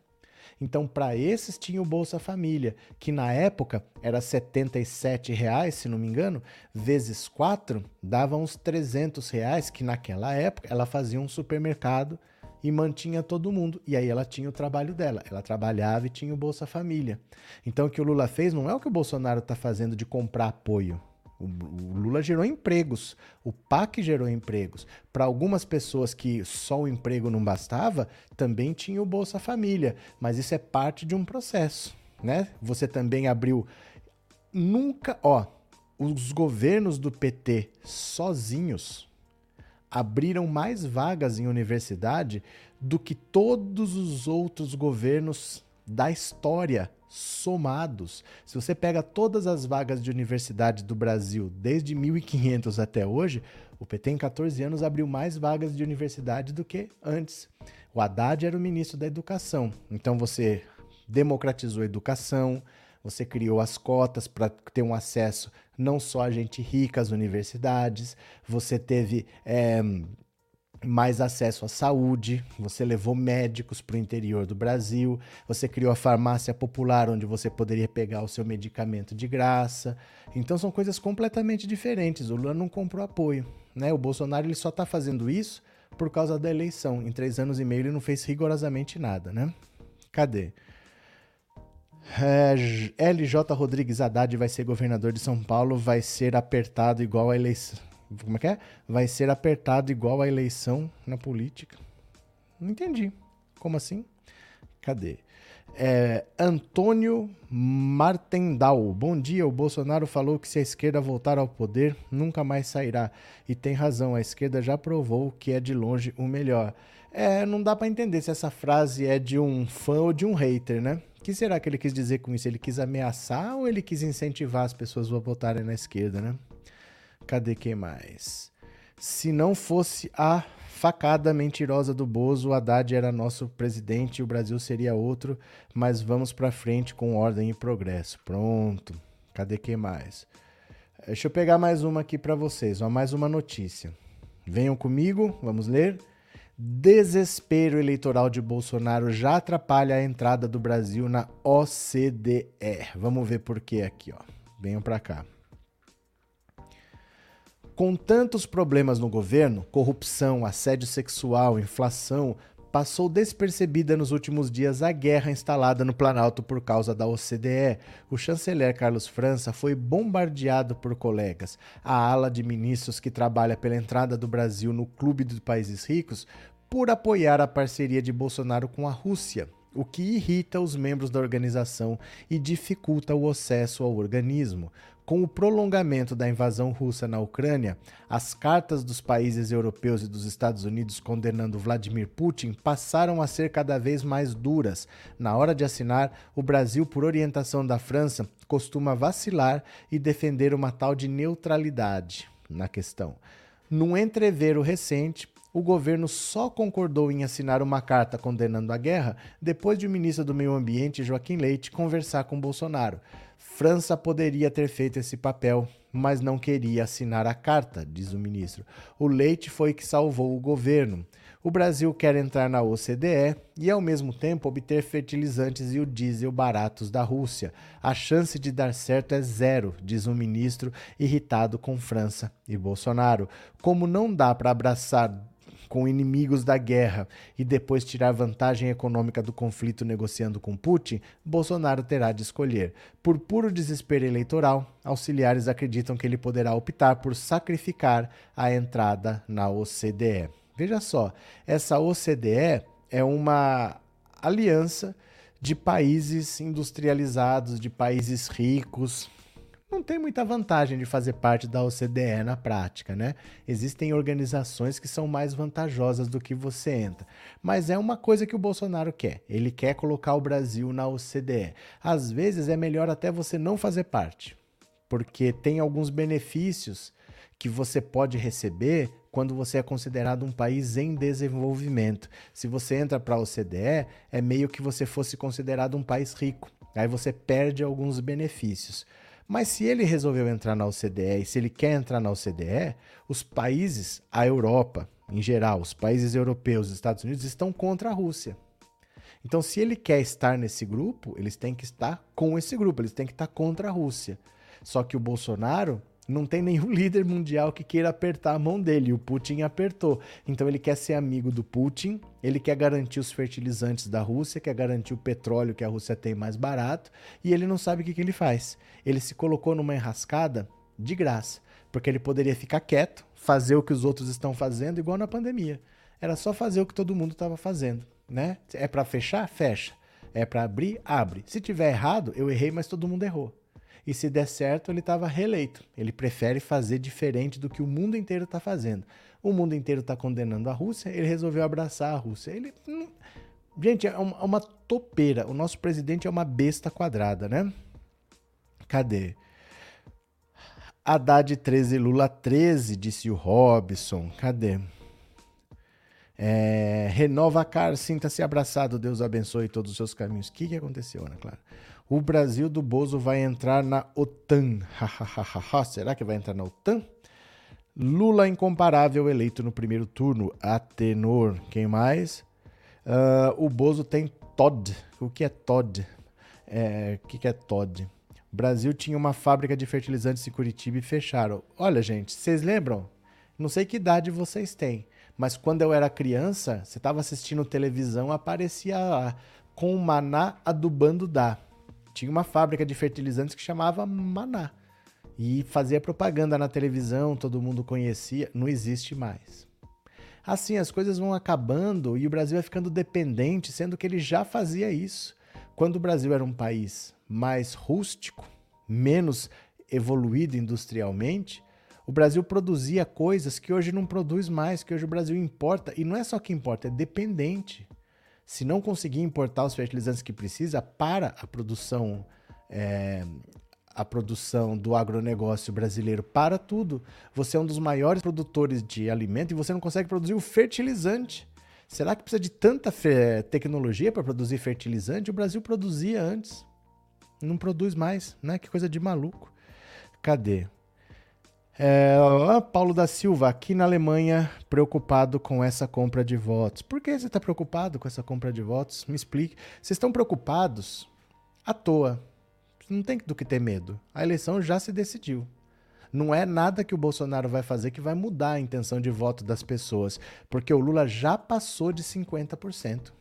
Então, para esses tinha o Bolsa Família, que na época era 77 reais, se não me engano, vezes 4, dava uns 300 reais, que naquela época ela fazia um supermercado e mantinha todo mundo. E aí ela tinha o trabalho dela. Ela trabalhava e tinha o Bolsa Família. Então o que o Lula fez não é o que o Bolsonaro está fazendo de comprar apoio. O, Lula gerou empregos, o PAC gerou empregos. Para algumas pessoas que só o emprego não bastava, também tinha o Bolsa Família, mas isso é parte de um processo, né? Você também abriu nunca, ó, os governos do PT sozinhos abriram mais vagas em universidade do que todos os outros governos da história somados. Se você pega todas as vagas de universidade do Brasil desde 1500 até hoje, o PT em 14 anos abriu mais vagas de universidade do que antes. O Haddad era o ministro da Educação. Então você democratizou a educação, você criou as cotas para ter um acesso não só a gente rica às universidades, você teve é, mais acesso à saúde, você levou médicos para o interior do Brasil, você criou a farmácia popular onde você poderia pegar o seu medicamento de graça. Então são coisas completamente diferentes. O Lula não comprou apoio, né? O Bolsonaro ele só está fazendo isso por causa da eleição. Em três anos e meio ele não fez rigorosamente nada, né? Cadê? É, LJ Rodrigues Haddad vai ser governador de São Paulo, vai ser apertado igual a eleição como é que é? Vai ser apertado igual a eleição na política. Não entendi. Como assim? Cadê? É, Antônio Martendal. Bom dia. O Bolsonaro falou que se a esquerda voltar ao poder, nunca mais sairá. E tem razão, a esquerda já provou que é de longe o melhor. É, não dá para entender se essa frase é de um fã ou de um hater, né? que será que ele quis dizer com isso? Ele quis ameaçar ou ele quis incentivar as pessoas a votarem na esquerda, né? Cadê quem mais? Se não fosse a facada mentirosa do Bozo, o Haddad era nosso presidente e o Brasil seria outro, mas vamos para frente com ordem e progresso. Pronto. Cadê quem mais? Deixa eu pegar mais uma aqui para vocês, ó, mais uma notícia. Venham comigo, vamos ler. Desespero eleitoral de Bolsonaro já atrapalha a entrada do Brasil na OCDE. Vamos ver por que aqui, ó. Venham para cá. Com tantos problemas no governo, corrupção, assédio sexual, inflação, passou despercebida nos últimos dias a guerra instalada no Planalto por causa da OCDE. O chanceler Carlos França foi bombardeado por colegas. A ala de ministros que trabalha pela entrada do Brasil no Clube dos Países Ricos por apoiar a parceria de Bolsonaro com a Rússia, o que irrita os membros da organização e dificulta o acesso ao organismo. Com o prolongamento da invasão russa na Ucrânia, as cartas dos países europeus e dos Estados Unidos condenando Vladimir Putin passaram a ser cada vez mais duras. Na hora de assinar, o Brasil, por orientação da França, costuma vacilar e defender uma tal de neutralidade na questão. Num entrevero recente, o governo só concordou em assinar uma carta condenando a guerra depois de o ministro do Meio Ambiente, Joaquim Leite, conversar com Bolsonaro. França poderia ter feito esse papel, mas não queria assinar a carta, diz o ministro. O Leite foi que salvou o governo. O Brasil quer entrar na OCDE e, ao mesmo tempo, obter fertilizantes e o diesel baratos da Rússia. A chance de dar certo é zero, diz o ministro, irritado com França e Bolsonaro. Como não dá para abraçar com inimigos da guerra e depois tirar vantagem econômica do conflito negociando com Putin, Bolsonaro terá de escolher. Por puro desespero eleitoral, auxiliares acreditam que ele poderá optar por sacrificar a entrada na OCDE. Veja só, essa OCDE é uma aliança de países industrializados, de países ricos, não tem muita vantagem de fazer parte da OCDE na prática, né? Existem organizações que são mais vantajosas do que você entra. Mas é uma coisa que o Bolsonaro quer. Ele quer colocar o Brasil na OCDE. Às vezes é melhor até você não fazer parte, porque tem alguns benefícios que você pode receber quando você é considerado um país em desenvolvimento. Se você entra para a OCDE, é meio que você fosse considerado um país rico. Aí você perde alguns benefícios. Mas se ele resolveu entrar na OCDE e se ele quer entrar na OCDE, os países, a Europa em geral, os países europeus, os Estados Unidos, estão contra a Rússia. Então, se ele quer estar nesse grupo, eles têm que estar com esse grupo, eles têm que estar contra a Rússia. Só que o Bolsonaro não tem nenhum líder mundial que queira apertar a mão dele. O Putin apertou. Então ele quer ser amigo do Putin, ele quer garantir os fertilizantes da Rússia, quer garantir o petróleo que a Rússia tem mais barato, e ele não sabe o que, que ele faz. Ele se colocou numa enrascada de graça, porque ele poderia ficar quieto, fazer o que os outros estão fazendo, igual na pandemia. Era só fazer o que todo mundo estava fazendo, né? É para fechar? Fecha. É para abrir? Abre. Se tiver errado, eu errei, mas todo mundo errou e se der certo, ele estava reeleito. Ele prefere fazer diferente do que o mundo inteiro está fazendo. O mundo inteiro está condenando a Rússia, ele resolveu abraçar a Rússia. Ele. Gente, é é uma topeira. O nosso presidente é uma besta quadrada, né? Cadê? Haddad 13, Lula 13, disse o Robson. Cadê? É, renova a cara, sinta-se abraçado, Deus abençoe todos os seus caminhos. O que, que aconteceu, Ana Clara? O Brasil do Bozo vai entrar na OTAN. Será que vai entrar na OTAN? Lula incomparável eleito no primeiro turno. Atenor. Quem mais? Uh, o Bozo tem Todd. O que é Todd? É, o que, que é Todd? O Brasil tinha uma fábrica de fertilizantes em Curitiba e fecharam. Olha, gente, vocês lembram? Não sei que idade vocês têm, mas quando eu era criança, você estava assistindo televisão, aparecia lá com o maná adubando dá tinha uma fábrica de fertilizantes que chamava Maná. E fazia propaganda na televisão, todo mundo conhecia, não existe mais. Assim, as coisas vão acabando e o Brasil vai ficando dependente, sendo que ele já fazia isso. Quando o Brasil era um país mais rústico, menos evoluído industrialmente, o Brasil produzia coisas que hoje não produz mais, que hoje o Brasil importa, e não é só que importa, é dependente. se não conseguir importar os fertilizantes que precisa para a produção é, a produção do agronegócio brasileiro para tudo. Você é um dos maiores produtores de alimento e você não consegue produzir o fertilizante. Será que precisa de tanta tecnologia para produzir fertilizante? O Brasil produzia antes. Não produz mais, né? Que coisa de maluco. Cadê? É, Paulo da Silva, aqui na Alemanha, preocupado com essa compra de votos. Por que você está preocupado com essa compra de votos? Me explique. Vocês estão preocupados à toa não tem do que ter medo. A eleição já se decidiu. Não é nada que o Bolsonaro vai fazer que vai mudar a intenção de voto das pessoas, porque o Lula já passou de 50%.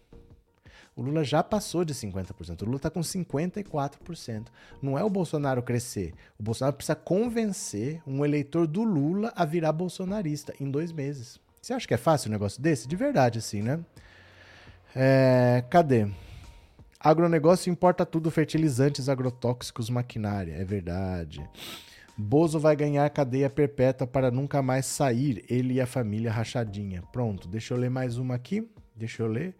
O Lula já passou de 50%. O Lula está com 54%. Não é o Bolsonaro crescer. O Bolsonaro precisa convencer um eleitor do Lula a virar bolsonarista em dois meses. Você acha que é fácil um negócio desse? De verdade, assim, né? É, cadê? Agronegócio importa tudo, fertilizantes, agrotóxicos, maquinária. É verdade. Bozo vai ganhar cadeia perpétua para nunca mais sair, ele e a família rachadinha. Pronto, deixa eu ler mais uma aqui. Deixa eu ler.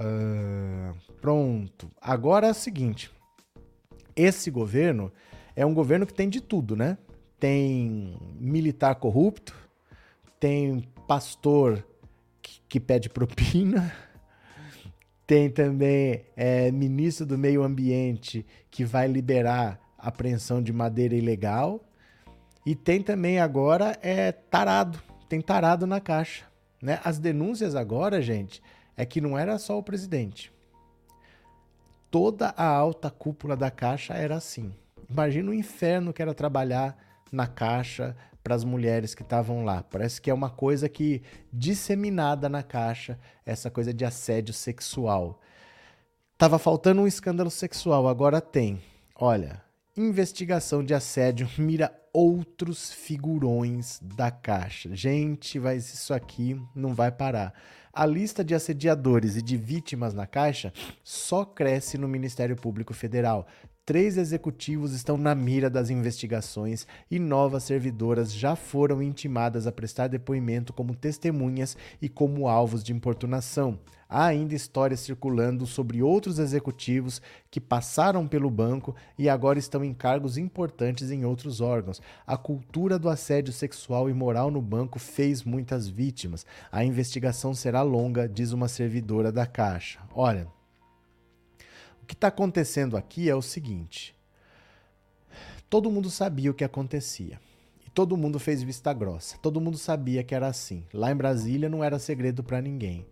Uh, pronto. Agora é o seguinte: esse governo é um governo que tem de tudo, né? Tem militar corrupto, tem pastor que, que pede propina tem também é, ministro do Meio Ambiente que vai liberar apreensão de madeira ilegal. E tem também agora é tarado, tem tarado na caixa. Né? As denúncias agora, gente, é que não era só o presidente. Toda a alta cúpula da caixa era assim. Imagina o inferno que era trabalhar na caixa, para as mulheres que estavam lá. Parece que é uma coisa que disseminada na caixa, essa coisa de assédio sexual. Tava faltando um escândalo sexual, agora tem. Olha, investigação de assédio mira outros figurões da caixa. Gente, mas isso aqui não vai parar. A lista de assediadores e de vítimas na caixa só cresce no Ministério Público Federal. Três executivos estão na mira das investigações e novas servidoras já foram intimadas a prestar depoimento como testemunhas e como alvos de importunação. Há ainda histórias circulando sobre outros executivos que passaram pelo banco e agora estão em cargos importantes em outros órgãos. A cultura do assédio sexual e moral no banco fez muitas vítimas. A investigação será longa, diz uma servidora da Caixa. Olha que está acontecendo aqui é o seguinte: todo mundo sabia o que acontecia. Todo mundo fez vista grossa. Todo mundo sabia que era assim. Lá em Brasília não era segredo para ninguém.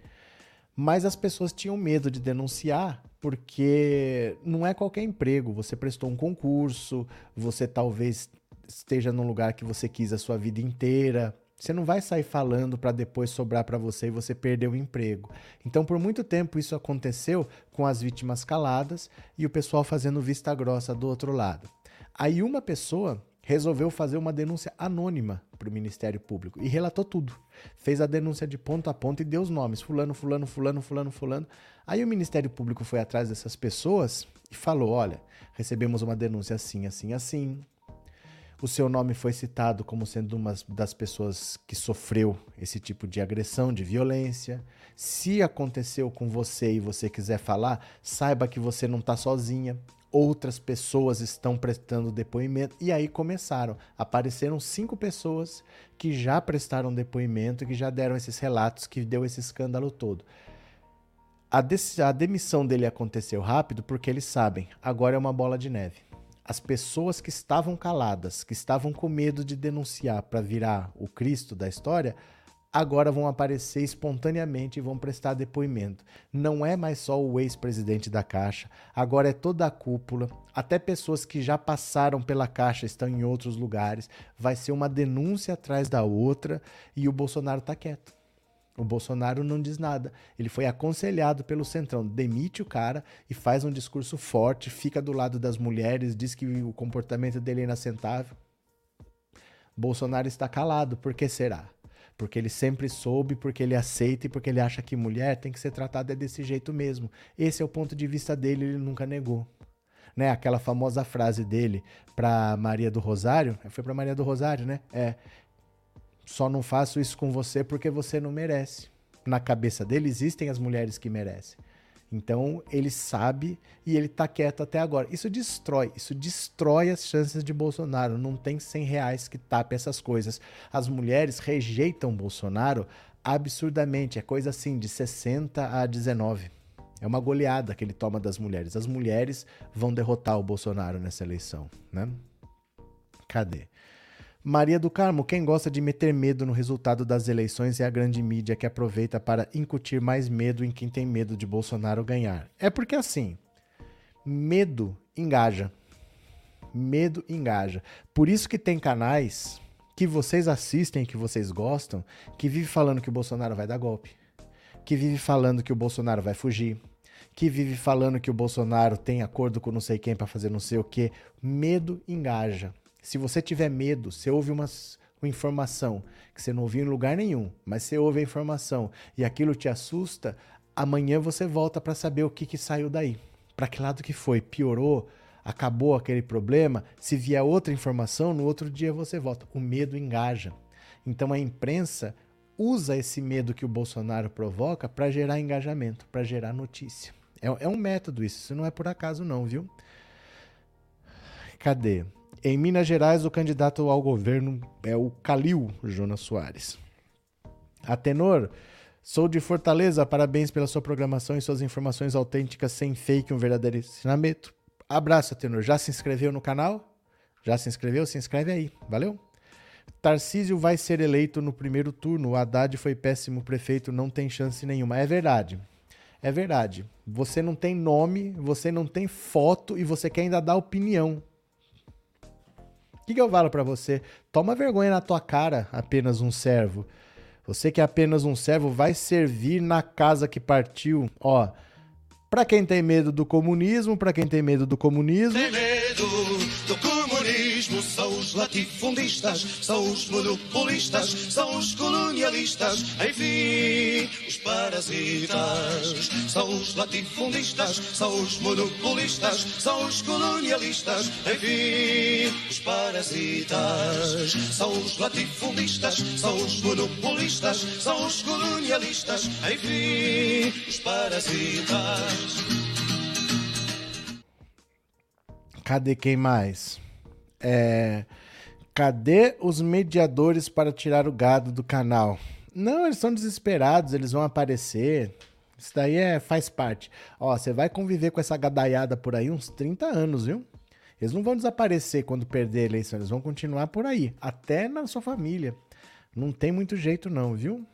Mas as pessoas tinham medo de denunciar porque não é qualquer emprego. Você prestou um concurso, você talvez esteja num lugar que você quis a sua vida inteira. Você não vai sair falando para depois sobrar para você e você perder o emprego. Então, por muito tempo, isso aconteceu com as vítimas caladas e o pessoal fazendo vista grossa do outro lado. Aí, uma pessoa resolveu fazer uma denúncia anônima para o Ministério Público e relatou tudo. Fez a denúncia de ponto a ponto e deu os nomes: Fulano, Fulano, Fulano, Fulano, Fulano. Aí, o Ministério Público foi atrás dessas pessoas e falou: Olha, recebemos uma denúncia assim, assim, assim o seu nome foi citado como sendo uma das pessoas que sofreu esse tipo de agressão, de violência. Se aconteceu com você e você quiser falar, saiba que você não está sozinha. Outras pessoas estão prestando depoimento. E aí começaram. Apareceram cinco pessoas que já prestaram depoimento, que já deram esses relatos, que deu esse escândalo todo. A, a demissão dele aconteceu rápido porque eles sabem, agora é uma bola de neve as pessoas que estavam caladas, que estavam com medo de denunciar para virar o Cristo da história, agora vão aparecer espontaneamente e vão prestar depoimento. Não é mais só o ex-presidente da Caixa, agora é toda a cúpula, até pessoas que já passaram pela Caixa estão em outros lugares. Vai ser uma denúncia atrás da outra e o Bolsonaro está quieto. O Bolsonaro não diz nada. Ele foi aconselhado pelo Centrão. Demite o cara e faz um discurso forte, fica do lado das mulheres, diz que o comportamento dele é inaceitável. Bolsonaro está calado. Por que será? Porque ele sempre soube, porque ele aceita e porque ele acha que mulher tem que ser tratada desse jeito mesmo. Esse é o ponto de vista dele, ele nunca negou. Né? Aquela famosa frase dele para Maria do Rosário, foi para Maria do Rosário, né? É, só não faço isso com você porque você não merece. Na cabeça dele existem as mulheres que merecem. Então ele sabe e ele tá quieto até agora. Isso destrói, isso destrói as chances de Bolsonaro. Não tem 100 reais que tape essas coisas. As mulheres rejeitam Bolsonaro absurdamente. É coisa assim de 60 a 19. É uma goleada que ele toma das mulheres. As mulheres vão derrotar o Bolsonaro nessa eleição, né? Cadê? Maria do Carmo, quem gosta de meter medo no resultado das eleições é a grande mídia que aproveita para incutir mais medo em quem tem medo de Bolsonaro ganhar. É porque assim, medo engaja. Medo engaja. Por isso que tem canais que vocês assistem, que vocês gostam, que vive falando que o Bolsonaro vai dar golpe, que vive falando que o Bolsonaro vai fugir, que vive falando que o Bolsonaro tem acordo com não sei quem para fazer não sei o que. Medo engaja. Se você tiver medo, você ouve uma informação que você não ouviu em lugar nenhum, mas você ouve a informação e aquilo te assusta, amanhã você volta para saber o que, que saiu daí. Para que lado que foi? Piorou? Acabou aquele problema? Se vier outra informação, no outro dia você volta. O medo engaja. Então a imprensa usa esse medo que o Bolsonaro provoca para gerar engajamento, para gerar notícia. É, é um método isso, isso não é por acaso não, viu? Cadê? Em Minas Gerais, o candidato ao governo é o Calil Jonas Soares. Atenor, sou de Fortaleza, parabéns pela sua programação e suas informações autênticas sem fake, um verdadeiro ensinamento. Abraço, Atenor. Já se inscreveu no canal? Já se inscreveu? Se inscreve aí, valeu? Tarcísio vai ser eleito no primeiro turno. O Haddad foi péssimo prefeito, não tem chance nenhuma. É verdade. É verdade. Você não tem nome, você não tem foto e você quer ainda dar opinião que, que eu falo para você? Toma vergonha na tua cara, apenas um servo. Você que é apenas um servo vai servir na casa que partiu. Ó, para quem tem medo do comunismo, para quem tem medo do comunismo. Tem medo do comunismo, são os latifundistas, são os monopolistas, são os colonialistas, enfim, os parasitas. São os latifundistas, são os monopolistas, são os colonialistas, enfim, os parasitas. São os latifundistas, são os monopolistas, são os colonialistas, enfim, os parasitas. Cadê quem mais? É, cadê os mediadores para tirar o gado do canal? Não, eles estão desesperados, eles vão aparecer. Isso daí é, faz parte. Ó, você vai conviver com essa gadaiada por aí uns 30 anos, viu? Eles não vão desaparecer quando perder a eleição, eles vão continuar por aí, até na sua família. Não tem muito jeito não, viu?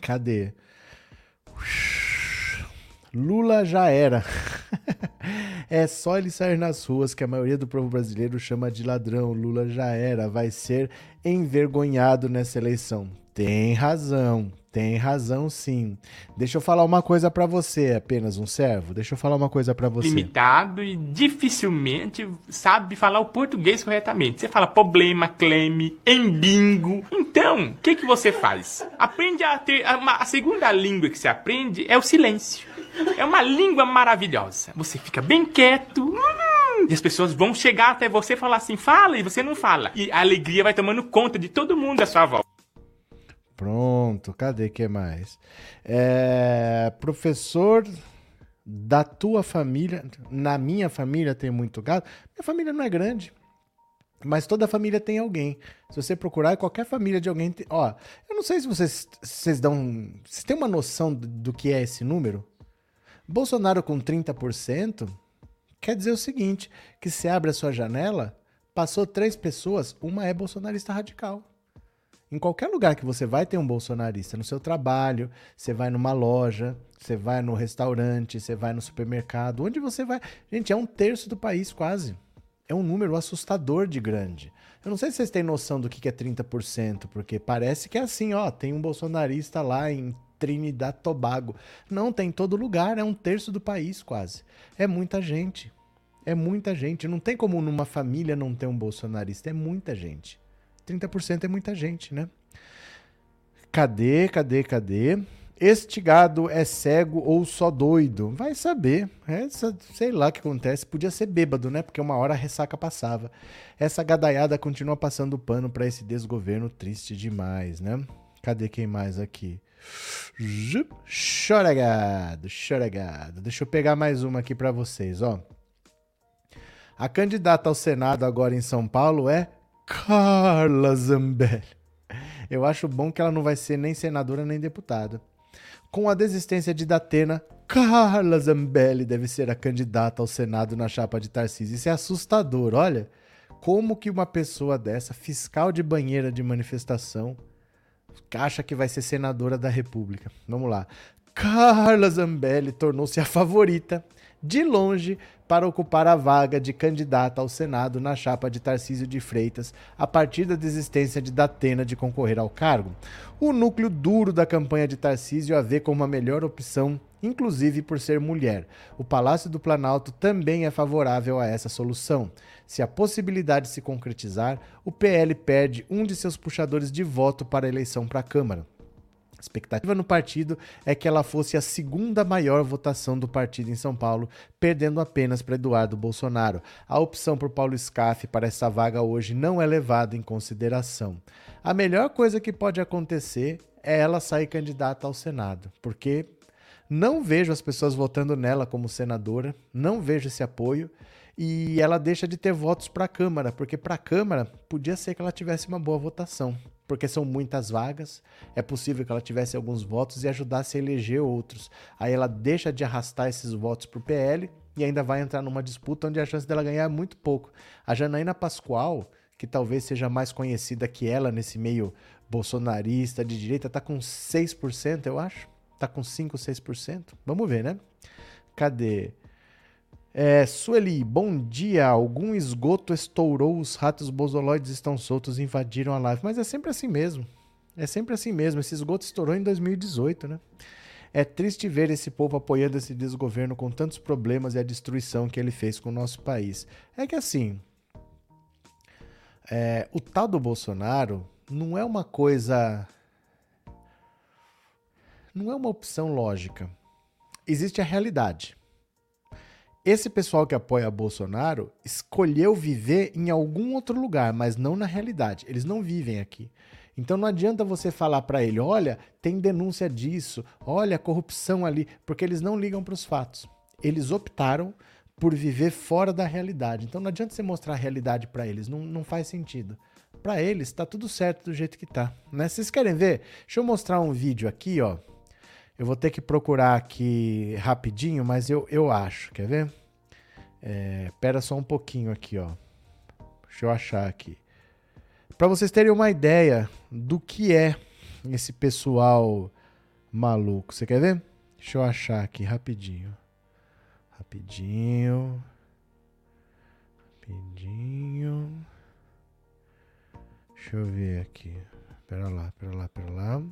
Cadê? Lula já era. é só ele sair nas ruas que a maioria do povo brasileiro chama de ladrão. Lula já era, vai ser envergonhado nessa eleição. Tem razão, tem razão sim. Deixa eu falar uma coisa para você, apenas um servo. Deixa eu falar uma coisa para você. Limitado e dificilmente sabe falar o português corretamente. Você fala problema, cleme, embingo. Então, o que que você faz? Aprende a ter a, a segunda língua que você aprende é o silêncio. É uma língua maravilhosa. Você fica bem quieto. Hum, e as pessoas vão chegar até você e falar assim, fala, e você não fala. E a alegria vai tomando conta de todo mundo à sua volta. Pronto, cadê que mais? É, professor da tua família, na minha família tem muito gado. Minha família não é grande, mas toda família tem alguém. Se você procurar, qualquer família de alguém tem. Ó, eu não sei se vocês, vocês dão. Vocês têm uma noção do que é esse número? Bolsonaro com 30% quer dizer o seguinte: que se abre a sua janela, passou três pessoas, uma é bolsonarista radical. Em qualquer lugar que você vai ter um bolsonarista, no seu trabalho, você vai numa loja, você vai no restaurante, você vai no supermercado, onde você vai. Gente, é um terço do país quase. É um número assustador de grande. Eu não sei se vocês têm noção do que é 30%, porque parece que é assim, ó, tem um bolsonarista lá em Trinidad Tobago. Não, tem em todo lugar, é um terço do país quase. É muita gente. É muita gente. Não tem como numa família não ter um bolsonarista. É muita gente. 30% é muita gente, né? Cadê, cadê, cadê? Este gado é cego ou só doido? Vai saber. Essa, sei lá o que acontece. Podia ser bêbado, né? Porque uma hora a ressaca passava. Essa gadaiada continua passando pano para esse desgoverno triste demais, né? Cadê quem mais aqui? Choregado, choregado. Deixa eu pegar mais uma aqui para vocês, ó. A candidata ao Senado agora em São Paulo é Carla Zambelli. Eu acho bom que ela não vai ser nem senadora nem deputada. Com a desistência de Datena, Carla Zambelli deve ser a candidata ao Senado na chapa de Tarcísio. Isso é assustador, olha. Como que uma pessoa dessa, fiscal de banheira de manifestação, acha que vai ser senadora da República? Vamos lá. Carla Zambelli tornou-se a favorita, de longe, para ocupar a vaga de candidata ao Senado na chapa de Tarcísio de Freitas, a partir da desistência de Datena de concorrer ao cargo. O núcleo duro da campanha de Tarcísio a vê como a melhor opção, inclusive por ser mulher. O Palácio do Planalto também é favorável a essa solução. Se a possibilidade se concretizar, o PL perde um de seus puxadores de voto para a eleição para a Câmara. A expectativa no partido é que ela fosse a segunda maior votação do partido em São Paulo, perdendo apenas para Eduardo Bolsonaro. A opção por Paulo Scaff para essa vaga hoje não é levada em consideração. A melhor coisa que pode acontecer é ela sair candidata ao Senado, porque não vejo as pessoas votando nela como senadora, não vejo esse apoio e ela deixa de ter votos para a Câmara, porque para a Câmara podia ser que ela tivesse uma boa votação porque são muitas vagas, é possível que ela tivesse alguns votos e ajudasse a eleger outros. Aí ela deixa de arrastar esses votos para o PL e ainda vai entrar numa disputa onde a chance dela ganhar é muito pouco. A Janaína Pascoal, que talvez seja mais conhecida que ela nesse meio bolsonarista de direita, tá com 6%, eu acho. Tá com 5, 6%. Vamos ver, né? Cadê? É, Sueli, bom dia. Algum esgoto estourou, os ratos bosoloides estão soltos, invadiram a live. Mas é sempre assim mesmo. É sempre assim mesmo. Esse esgoto estourou em 2018, né? É triste ver esse povo apoiando esse desgoverno com tantos problemas e a destruição que ele fez com o nosso país. É que assim, é, o tal do Bolsonaro não é uma coisa. Não é uma opção lógica. Existe a realidade. Esse pessoal que apoia Bolsonaro escolheu viver em algum outro lugar, mas não na realidade. Eles não vivem aqui. Então não adianta você falar para ele, olha, tem denúncia disso, olha, corrupção ali, porque eles não ligam para os fatos. Eles optaram por viver fora da realidade. Então não adianta você mostrar a realidade para eles, não, não faz sentido. Para eles está tudo certo do jeito que tá, né? Vocês querem ver? Deixa eu mostrar um vídeo aqui, ó. Eu vou ter que procurar aqui rapidinho, mas eu, eu acho. Quer ver? É, pera só um pouquinho aqui, ó. Deixa eu achar aqui. Para vocês terem uma ideia do que é esse pessoal maluco. Você quer ver? Deixa eu achar aqui rapidinho. Rapidinho. Rapidinho. Deixa eu ver aqui. Pera lá, pera lá, pera lá.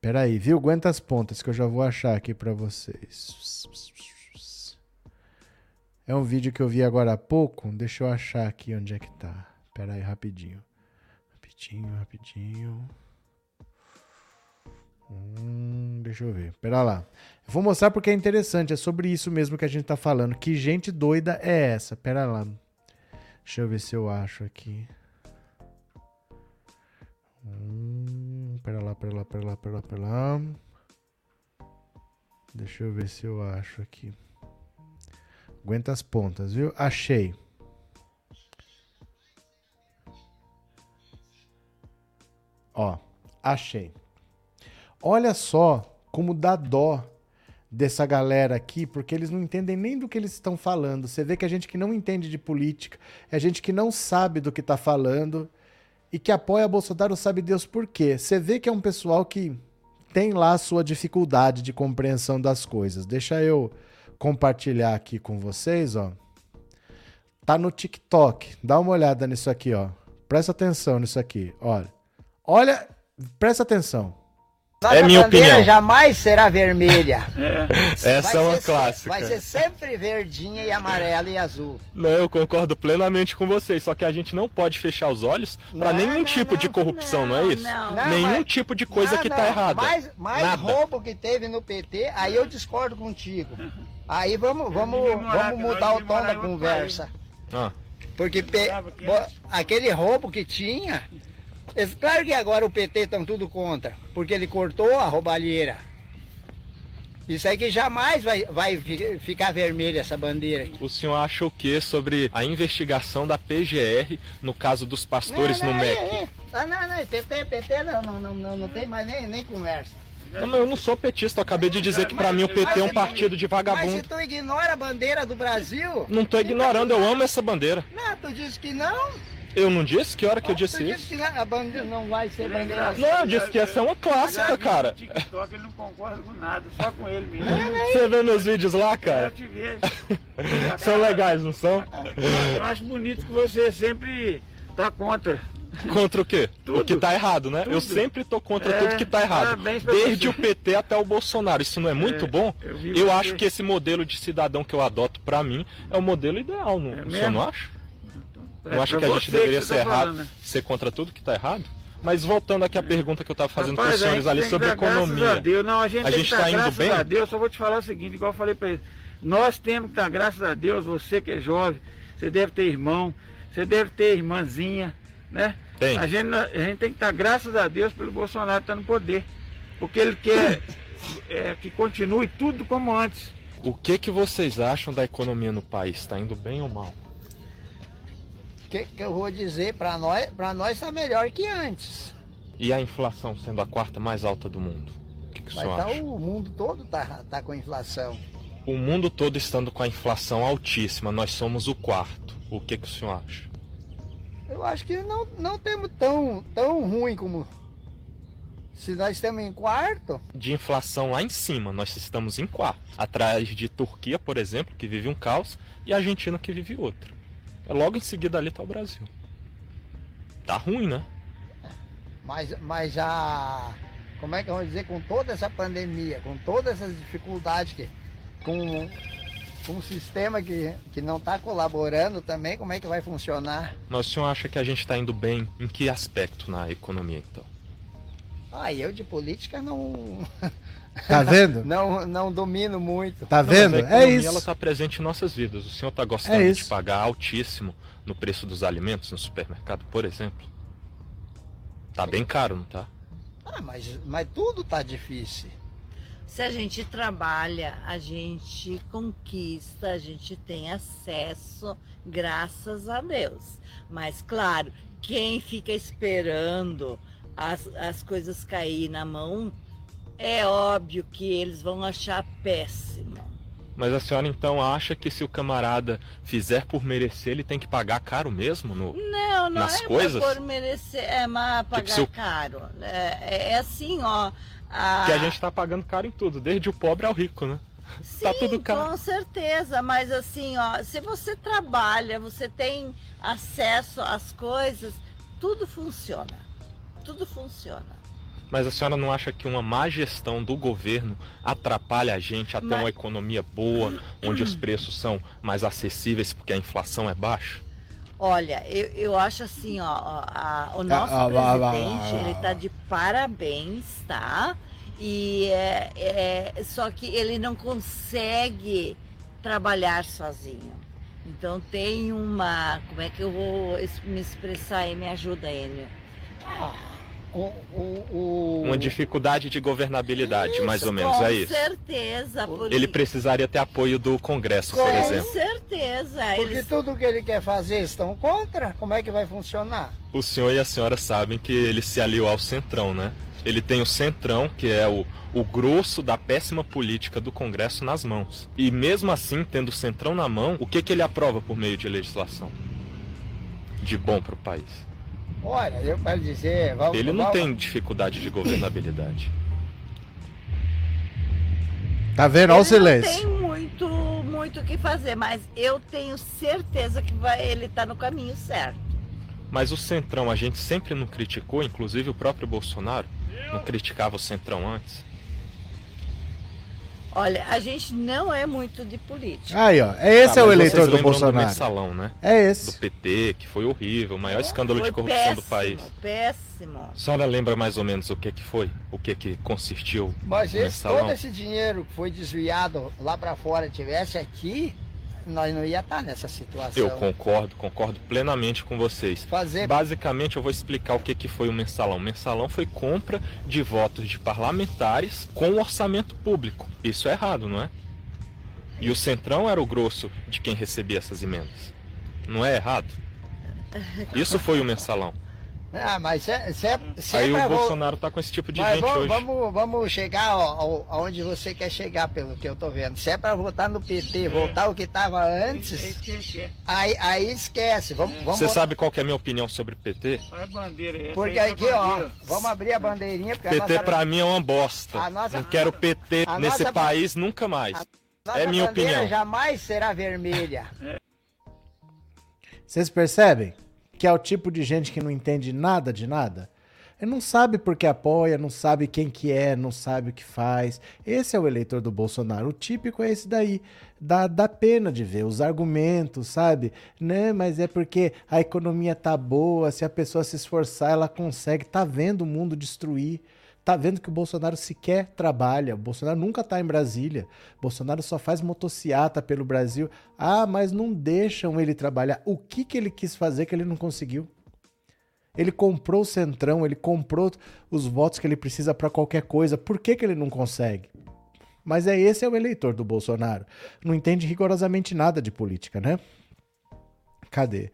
Pera aí, viu? Aguenta as pontas que eu já vou achar aqui para vocês. É um vídeo que eu vi agora há pouco. Deixa eu achar aqui onde é que tá. Aí, rapidinho. Rapidinho, rapidinho. Hum, deixa eu ver. Pera lá. Eu vou mostrar porque é interessante. É sobre isso mesmo que a gente tá falando. Que gente doida é essa? Pera lá. Deixa eu ver se eu acho aqui. Hum, pera lá, pera lá, pera lá, pera lá, pera lá. Deixa eu ver se eu acho aqui. Aguenta as pontas, viu? Achei. Ó, achei. Olha só como dá dó dessa galera aqui, porque eles não entendem nem do que eles estão falando. Você vê que a gente que não entende de política, é gente que não sabe do que está falando e que apoia Bolsonaro sabe Deus por quê. Você vê que é um pessoal que tem lá a sua dificuldade de compreensão das coisas. Deixa eu compartilhar aqui com vocês, ó. Tá no TikTok. Dá uma olhada nisso aqui, ó. Presta atenção nisso aqui, olha. Olha, presta atenção. Nossa é minha opinião. jamais será vermelha. É. Essa vai é uma ser, clássica. Vai ser sempre verdinha e amarela e azul. Não, eu concordo plenamente com vocês. Só que a gente não pode fechar os olhos para nenhum não, tipo não, de corrupção, não, é isso? Não, nenhum mas- tipo de coisa Não, que tá não, errada. Mais, mais Nada. roubo que teve no PT, aí eu discordo contigo. Aí vamos, vamos, vamos mudar o tom da conversa. Ah, Porque pe- aquele roubo que tinha, É claro que agora o PT estão tudo contra, porque ele cortou a roubalheira. Isso aí que jamais vai, vai fi- ficar vermelha essa bandeira. aqui. O senhor acha o que sobre a investigação da PGR no caso dos pastores não, no não, MEC? é, é. Ah, não, não, PT, PT não, não, não, não, não tem mais nem, nem conversa. Não, eu não sou petista, eu acabei de dizer que pra mim o PT é um partido de Mas se vagabundo. tu ignora a bandeira do Brasil, Não tô ignorando, eu amo essa bandeira. não, tu disse que não. Eu não disse? Que hora que eu disse disse isso? que não, a bandeira não vai ser bandeira. Não, eu disse que essa é uma clássica, cara. TikTok ele não concorda com nada, só com ele mesmo. Você vê meus vídeos lá, Eu cara? te vejo. São legais, não são? Eu acho bonito que você sempre tá contra. Contra o quê? O Tudo. que tá errado, né? Eu Tudo. sempre tô contra É, tudo que tá errado. Desde você. o PT até o Bolsonaro. Isso não é muito É, bom? eu Eu você. acho que esse modelo de cidadão que eu adoto pra mim é o modelo ideal, não? É o senhor mesmo? não acha? É acha pra que a gente deveria você ser tá errado, falando, né? ser contra tudo que tá errado? Mas voltando aqui à pergunta que eu tava fazendo Rapaz, pros a senhores ali sobre Graças a economia. Deus. Não, a gente tá dar indo graças bem? a Deus. Só vou te falar o seguinte, igual eu falei pra ele. Nós temos que dar graças a Deus, você que é jovem, você deve ter irmão, você deve ter irmãzinha, né? Tem. A gente, a gente tem que dar graças a Deus pelo Bolsonaro estar no poder. Porque ele quer é, que continue tudo como antes. O que que vocês acham da economia no país? Tá indo bem ou mal? O que, que eu vou dizer para nós? Para nós está melhor que antes. E a inflação sendo a quarta mais alta do mundo? O que, que o senhor tá, acha? o mundo todo tá, tá com inflação. O mundo todo estando com a inflação altíssima, nós somos o quarto. O que, que o senhor acha? Eu acho que não, não temos tão, tão ruim como. Se nós estamos em quarto, De inflação lá em cima, nós estamos em quarto. Atrás de Turquia, por exemplo, que vive um caos, e Argentina, que vive outro. É Logo em seguida ali tá o Brasil. Tá ruim, né? mas, mas já. Como é que eu vou dizer? Com toda essa pandemia, com todas essas dificuldades, que, com, com um sistema que, que não está colaborando também, como é que vai funcionar? Mas o senhor acha que a gente tá indo bem em que aspecto na economia, então? Ah, eu de política não, Tá vendo? não, não domino muito. Tá vendo? a É economia, isso. ela tá presente em nossas vidas. O senhor tá gostando É de pagar altíssimo no preço dos alimentos no supermercado, por exemplo? Tá bem caro, não tá? Ah, mas, mas tudo tá difícil. Se a gente trabalha, a gente conquista, a gente tem acesso, graças a Deus. Mas, claro, quem fica esperando as, as coisas cair na mão, é óbvio que eles vão achar péssimo. Mas a senhora então acha que se o camarada fizer por merecer, ele tem que pagar caro mesmo? No... Não, não Nas é coisas? por merecer, é mas pagar se o- caro. É, é assim, ó. A... Que a gente tá pagando caro em tudo, desde o pobre ao rico, né? Sim, Tá tudo caro. com certeza, mas assim, ó, se você trabalha, você tem acesso às coisas, tudo funciona. Tudo funciona. Mas a senhora não acha que uma má gestão do governo atrapalha a gente a ter Mas- uma economia boa, onde os preços são mais acessíveis porque a inflação é baixa? Olha, eu, eu acho assim, ó, a- o nosso ah, ah, ah, presidente, ah, ah. ele tá de parabéns, tá? E é, é- só que ele não consegue trabalhar sozinho. Então tem uma, como é que eu vou me expressar aí? Me ajuda, Enio. O, o, o- Uma dificuldade de governabilidade, mais ou Isso, menos, com é isso. certeza. por Ele precisaria ter apoio do Congresso, por Com exemplo. certeza. Porque Eles... tudo que ele quer fazer estão contra, como é que vai funcionar? O senhor e a senhora sabem que ele se aliou ao Centrão, né? Ele tem o Centrão, que é o, o grosso da péssima política do Congresso nas mãos. E mesmo assim, tendo o Centrão na mão, o que, que ele aprova por meio de legislação? De bom para o país. Olha, eu quero dizer, vamos, Ele não vamos- tem dificuldade de governabilidade. Tá vendo? Olha o ele não silêncio. tem muito muito o que fazer, mas eu tenho certeza que vai, ele está no caminho certo. Mas o Centrão, a gente sempre não criticou, inclusive o próprio Bolsonaro não criticava o Centrão antes. Olha, a gente não é muito de política. Aí, ó. Esse Tá, é o eleitor do Bolsonaro. mensalão, né? É Do esse. PT, que foi horrível, o maior escândalo de corrupção do péssimo, país. Péssimo. A senhora lembra mais ou menos o que que foi? O que que consistiu Mas esse, mensalão? todo esse dinheiro que foi desviado lá para fora tivesse aqui, nós não ia estar nessa situação. Eu concordo, concordo plenamente com vocês. Fazer Basicamente, eu vou explicar o que, que foi o mensalão. O mensalão foi compra de votos de parlamentares com orçamento público. Isso é errado, não é? E o Centrão era o grosso de quem recebia essas emendas. Não é errado? Isso foi o mensalão. Ah, mas se, é- se, é- se Aí é o Bolsonaro tá com esse tipo de mas gente vamos, hoje. vamos, vamos chegar ao- ao- aonde você quer chegar, pelo que eu tô vendo. Se é pra votar no PT, voltar o que tava antes, aí, aí esquece. Vamos, vamos Você votar- sabe qual que é a minha opinião sobre o PT? Olha a bandeira aí. Porque aqui, é a ó, vamos abrir a bandeirinha, porque a PT nossa, pra mim é uma bosta. A nossa- Não quero PT a nesse nossa- país nunca mais. nossa é minha bandeira opinião. jamais será vermelha. Vocês percebem que é o tipo de gente que não entende nada de nada? Ele não sabe por que apoia, não sabe quem que é, não sabe o que faz. Esse é o eleitor do Bolsonaro. O típico é esse daí. Dá, dá pena de ver os argumentos, sabe? Né, mas é porque a economia tá boa, se a pessoa se esforçar, ela consegue. Tá vendo o mundo destruir. Tá vendo que o Bolsonaro sequer trabalha. O Bolsonaro nunca tá em Brasília. O Bolsonaro só faz motociata pelo Brasil. Ah, mas não deixam ele trabalhar. O que, que ele quis fazer que ele não conseguiu? Ele comprou o Centrão, ele comprou os votos que ele precisa para qualquer coisa. Por que, que ele não consegue? Mas é esse é o eleitor do Bolsonaro. Não entende rigorosamente nada de política, né? Cadê?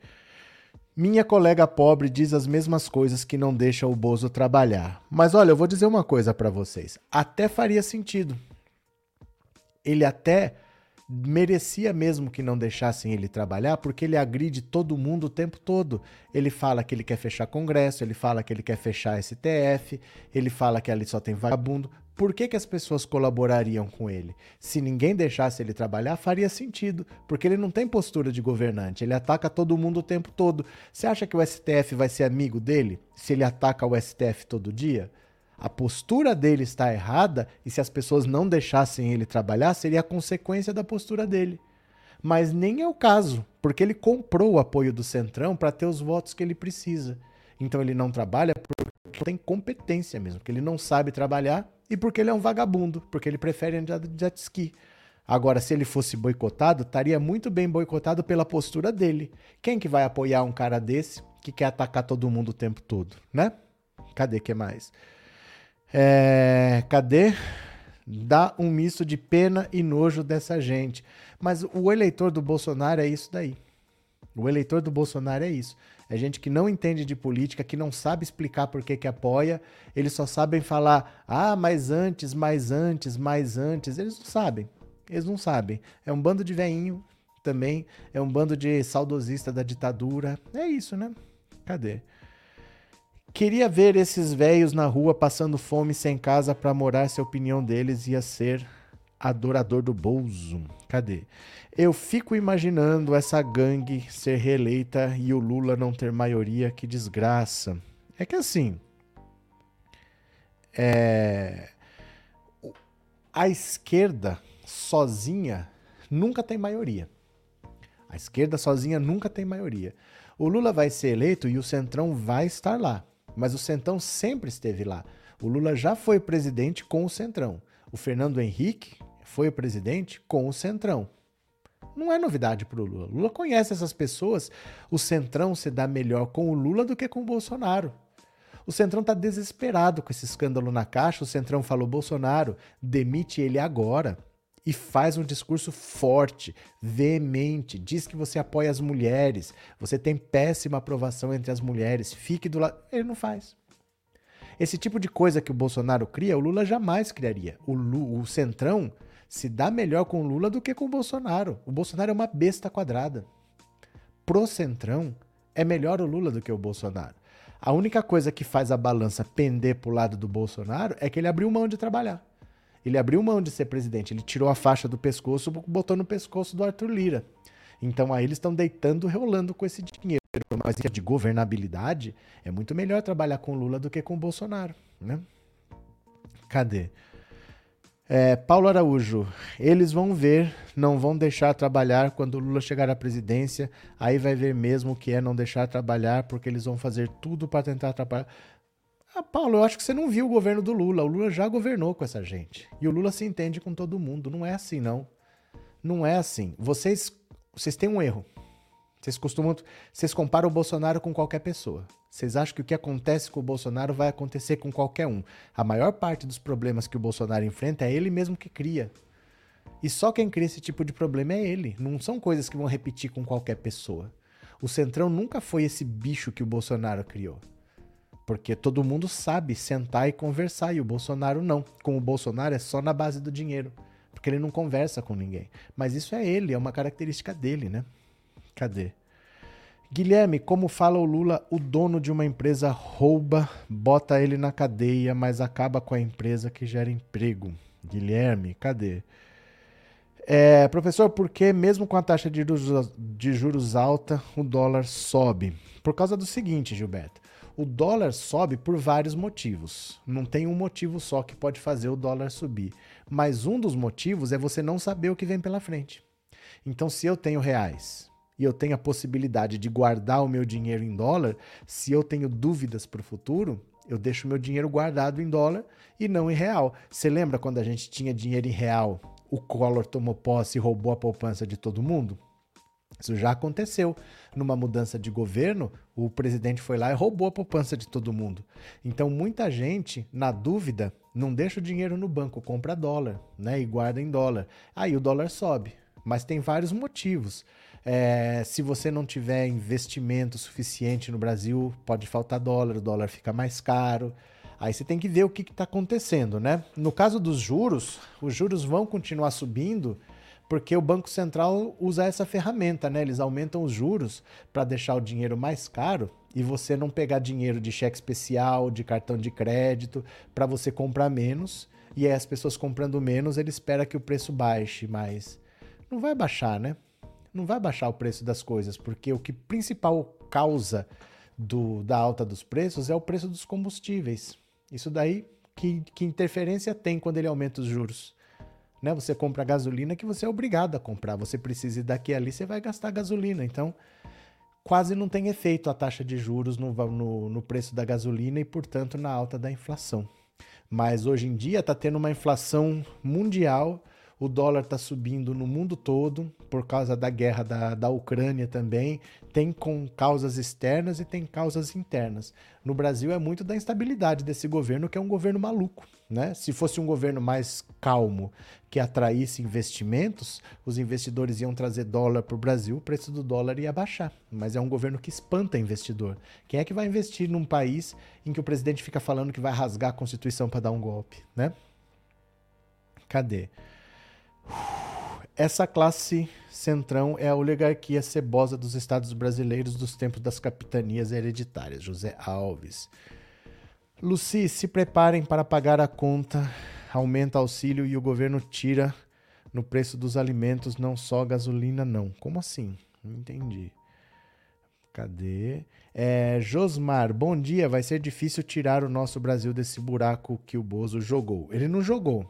Minha colega pobre diz as mesmas coisas que não deixa o Bozo trabalhar. Mas olha, eu vou dizer uma coisa para vocês. Até faria sentido. Ele até merecia mesmo que não deixassem ele trabalhar, porque ele agride todo mundo o tempo todo. Ele fala que ele quer fechar Congresso, ele fala que ele quer fechar STF, ele fala que ali só tem vagabundo. Por que, que as pessoas colaborariam com ele? Se ninguém deixasse ele trabalhar, faria sentido, porque ele não tem postura de governante, ele ataca todo mundo o tempo todo. Você acha que o STF vai ser amigo dele se ele ataca o STF todo dia? A postura dele está errada e se as pessoas não deixassem ele trabalhar, seria a consequência da postura dele. Mas nem é o caso, porque ele comprou o apoio do Centrão para ter os votos que ele precisa. Então ele não trabalha porque tem competência mesmo, porque ele não sabe trabalhar e porque ele é um vagabundo, porque ele prefere andar de jet ski. Agora, se ele fosse boicotado, estaria muito bem boicotado pela postura dele. Quem que vai apoiar um cara desse que quer atacar todo mundo o tempo todo, né? Cadê que mais? É, cadê? Dá um misto de pena e nojo dessa gente. Mas o eleitor do Bolsonaro é isso daí. O eleitor do Bolsonaro é isso. É gente que não entende de política, que não sabe explicar por que, que apoia. Eles só sabem falar, ah, mas antes, mais antes, mais antes. Eles não sabem. Eles não sabem. É um bando de veinho também. É um bando de saudosista da ditadura. É isso, né? Cadê? Queria ver esses velhos na rua passando fome sem casa pra morar se a opinião deles ia ser adorador do Bolso. Cadê? Eu fico imaginando essa gangue ser reeleita e o Lula não ter maioria, que desgraça. É que assim. É... A esquerda sozinha nunca tem maioria. A esquerda sozinha nunca tem maioria. O Lula vai ser eleito e o Centrão vai estar lá. Mas o Centrão sempre esteve lá. O Lula já foi presidente com o Centrão. O Fernando Henrique foi o presidente com o Centrão. Não é novidade para o Lula. Lula conhece essas pessoas. O Centrão se dá melhor com o Lula do que com o Bolsonaro. O Centrão está desesperado com esse escândalo na caixa. O Centrão falou: Bolsonaro, demite ele agora. E faz um discurso forte, veemente, diz que você apoia as mulheres, você tem péssima aprovação entre as mulheres, fique do lado. Ele não faz. Esse tipo de coisa que o Bolsonaro cria, o Lula jamais criaria. O, Lu, o Centrão se dá melhor com Lula do que com Bolsonaro. O Bolsonaro é uma besta quadrada. Pro Centrão, é melhor o Lula do que o Bolsonaro. A única coisa que faz a balança pender pro lado do Bolsonaro é que ele abriu mão de trabalhar. Ele abriu mão de ser presidente, ele tirou a faixa do pescoço, botou no pescoço do Arthur Lira. Então aí eles estão deitando, rolando com esse dinheiro. Mas de governabilidade, é muito melhor trabalhar com Lula do que com Bolsonaro, né? Cadê? É, Paulo Araújo, eles vão ver, não vão deixar trabalhar quando Lula chegar à presidência, aí vai ver mesmo o que é não deixar trabalhar, porque eles vão fazer tudo para tentar atrapalhar. Ah, Paulo, eu acho que você não viu o governo do Lula. O Lula já governou com essa gente. E o Lula se entende com todo mundo. Não é assim, não. Não é assim. Vocês vocês têm um erro. Vocês costumam. Vocês comparam o Bolsonaro com qualquer pessoa. Vocês acham que o que acontece com o Bolsonaro vai acontecer com qualquer um. A maior parte dos problemas que o Bolsonaro enfrenta é ele mesmo que cria. E só quem cria esse tipo de problema é ele. Não são coisas que vão repetir com qualquer pessoa. O Centrão nunca foi esse bicho que o Bolsonaro criou. Porque todo mundo sabe sentar e conversar e o Bolsonaro não. Com o Bolsonaro é só na base do dinheiro. Porque ele não conversa com ninguém. Mas isso é ele, é uma característica dele, né? Cadê? Guilherme, como fala o Lula, o dono de uma empresa rouba, bota ele na cadeia, mas acaba com a empresa que gera emprego. Guilherme, cadê? É, professor, por que mesmo com a taxa de juros, de juros alta, o dólar sobe? Por causa do seguinte, Gilberto. O dólar sobe por vários motivos. Não tem um motivo só que pode fazer o dólar subir. Mas um dos motivos é você não saber o que vem pela frente. Então, se eu tenho reais e eu tenho a possibilidade de guardar o meu dinheiro em dólar, se eu tenho dúvidas para o futuro, eu deixo meu dinheiro guardado em dólar e não em real. Você lembra quando a gente tinha dinheiro em real? O Collor tomou posse e roubou a poupança de todo mundo? Isso já aconteceu. Numa mudança de governo, o presidente foi lá e roubou a poupança de todo mundo. Então, muita gente, na dúvida, não deixa o dinheiro no banco, compra dólar, né? E guarda em dólar. Aí o dólar sobe. Mas tem vários motivos. É, se você não tiver investimento suficiente no Brasil, pode faltar dólar, o dólar fica mais caro. Aí você tem que ver o que está acontecendo, né? No caso dos juros, os juros vão continuar subindo porque o Banco Central usa essa ferramenta, né? Eles aumentam os juros para deixar o dinheiro mais caro e você não pegar dinheiro de cheque especial, de cartão de crédito, para você comprar menos. E aí as pessoas comprando menos, ele espera que o preço baixe, mas não vai baixar, né? Não vai baixar o preço das coisas, porque o que principal causa do, da alta dos preços é o preço dos combustíveis. Isso daí, que, que interferência tem quando ele aumenta os juros? né? Você compra gasolina que você é obrigado a comprar. Você precisa ir daqui ali, você vai gastar gasolina. Então, quase não tem efeito a taxa de juros no, no, no preço da gasolina e, portanto, na alta da inflação. Mas hoje em dia está tendo uma inflação mundial o dólar está subindo no mundo todo por causa da guerra da, da Ucrânia também. Tem com causas externas e tem causas internas. No Brasil é muito da instabilidade desse governo, que é um governo maluco. Né? Se fosse um governo mais calmo, que atraísse investimentos, os investidores iam trazer dólar para o Brasil, o preço do dólar ia baixar. Mas é um governo que espanta investidor. Quem é que vai investir num país em que o presidente fica falando que vai rasgar a Constituição para dar um golpe? Né? Cadê? Essa classe centrão é a oligarquia cebosa dos estados brasileiros dos tempos das capitanias hereditárias. José Alves. Luci, se preparem para pagar a conta. Aumenta auxílio e o governo tira no preço dos alimentos, não só gasolina, não. Como assim? Não entendi. Cadê? É, Josmar, bom dia. Vai ser difícil tirar o nosso Brasil desse buraco que o Bozo jogou. Ele não jogou.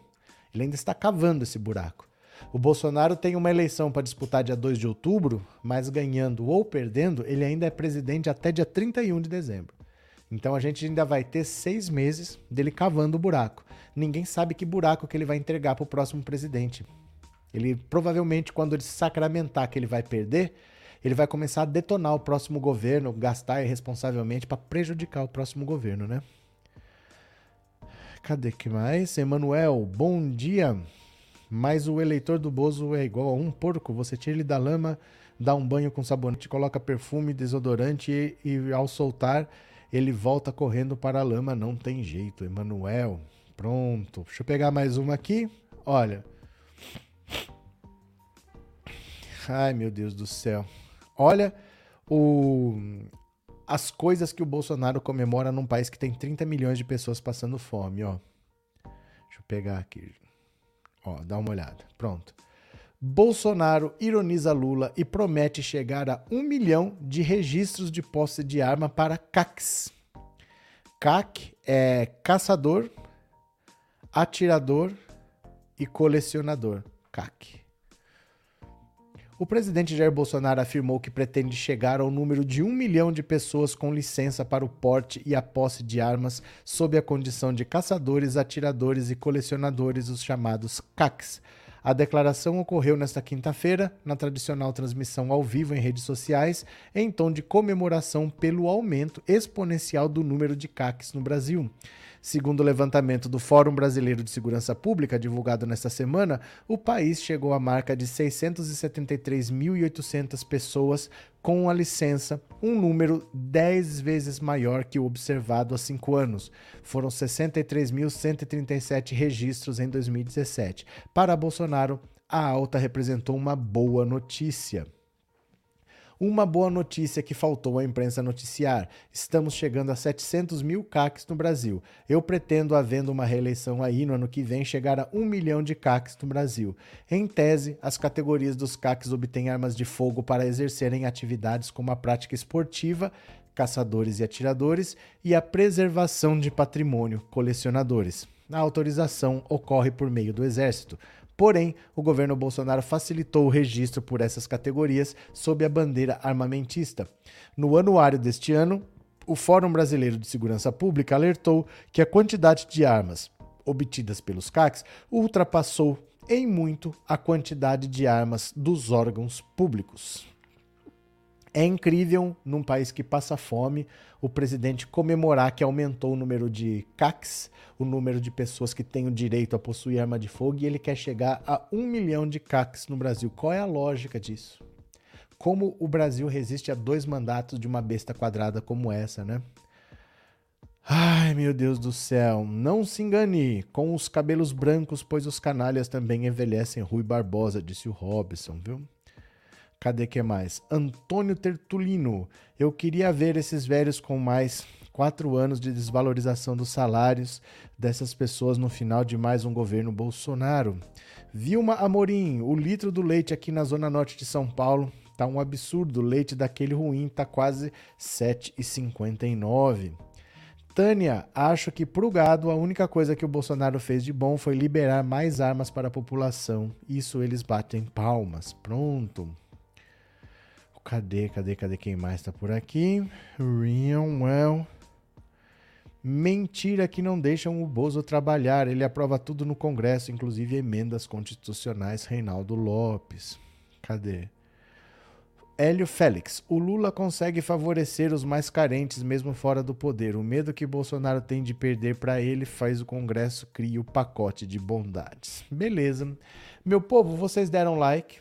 Ele ainda está cavando esse buraco. O Bolsonaro tem uma eleição para disputar dia 2 de outubro, mas ganhando ou perdendo, ele ainda é presidente até dia 31 de dezembro. Então a gente ainda vai ter seis meses dele cavando o buraco. Ninguém sabe que buraco que ele vai entregar para o próximo presidente. Ele provavelmente, quando ele sacramentar que ele vai perder, ele vai começar a detonar o próximo governo, gastar irresponsavelmente para prejudicar o próximo governo, né? Cadê que mais? Emanuel, bom dia. Mas o eleitor do Bozo é igual a um porco. Você tira ele da lama, dá um banho com sabonete, coloca perfume, desodorante e, e ao soltar ele volta correndo para a lama. Não tem jeito, Emanuel. Pronto. Deixa eu pegar mais uma aqui. Olha. Ai, meu Deus do céu. Olha o, as coisas que o Bolsonaro comemora num país que tem 30 milhões de pessoas passando fome, ó. Deixa eu pegar aqui. Ó, dá uma olhada. Pronto. Bolsonaro ironiza Lula e promete chegar a um milhão de registros de posse de arma para CACs. CAC é caçador, atirador e colecionador. CAC. O presidente Jair Bolsonaro afirmou que pretende chegar ao número de um milhão de pessoas com licença para o porte e a posse de armas sob a condição de caçadores, atiradores e colecionadores, os chamados CACs. A declaração ocorreu nesta quinta-feira, na tradicional transmissão ao vivo em redes sociais, em tom de comemoração pelo aumento exponencial do número de CACs no Brasil. Segundo o levantamento do Fórum Brasileiro de Segurança Pública, divulgado nesta semana, o país chegou à marca de 673.800 pessoas com a licença, um número 10 vezes maior que o observado há cinco anos. Foram 63.137 registros em 2017. Para Bolsonaro, a alta representou uma boa notícia. Uma boa notícia que faltou à imprensa noticiar: estamos chegando a 700 mil CACs no Brasil. Eu pretendo, havendo uma reeleição aí no ano que vem, chegar a 1 milhão de CACs no Brasil. Em tese, as categorias dos CACs obtêm armas de fogo para exercerem atividades como a prática esportiva, caçadores e atiradores, e a preservação de patrimônio, colecionadores. A autorização ocorre por meio do Exército. Porém, o governo Bolsonaro facilitou o registro por essas categorias sob a bandeira armamentista. No anuário deste ano, o Fórum Brasileiro de Segurança Pública alertou que a quantidade de armas obtidas pelos CACs ultrapassou em muito a quantidade de armas dos órgãos públicos. É incrível, num país que passa fome, o presidente comemorar que aumentou o número de CACs, o número de pessoas que têm o direito a possuir arma de fogo, e ele quer chegar a um milhão de CACs no Brasil. Qual é a lógica disso? Como o Brasil resiste a dois mandatos de uma besta quadrada como essa, né? Ai, meu Deus do céu, não se engane com os cabelos brancos, pois os canalhas também envelhecem. Rui Barbosa, disse o Robson, viu? Cadê que mais? Antônio Tertulino. Eu queria ver esses velhos com mais quatro anos de desvalorização dos salários dessas pessoas no final de mais um governo Bolsonaro. Vilma Amorim, o litro do leite aqui na zona norte de São Paulo tá um absurdo. O leite daquele ruim tá quase 7,59. Tânia, acho que pro gado a única coisa que o Bolsonaro fez de bom foi liberar mais armas para a população. Isso eles batem palmas. Pronto. Cadê, cadê, cadê quem mais tá por aqui? Rian Well. Mentira que não deixam o Bozo trabalhar. Ele aprova tudo no Congresso, inclusive emendas constitucionais. Reinaldo Lopes. Cadê? Hélio Félix. O Lula consegue favorecer os mais carentes, mesmo fora do poder. O medo que Bolsonaro tem de perder para ele faz o Congresso criar o pacote de bondades. Beleza. Meu povo, vocês deram like.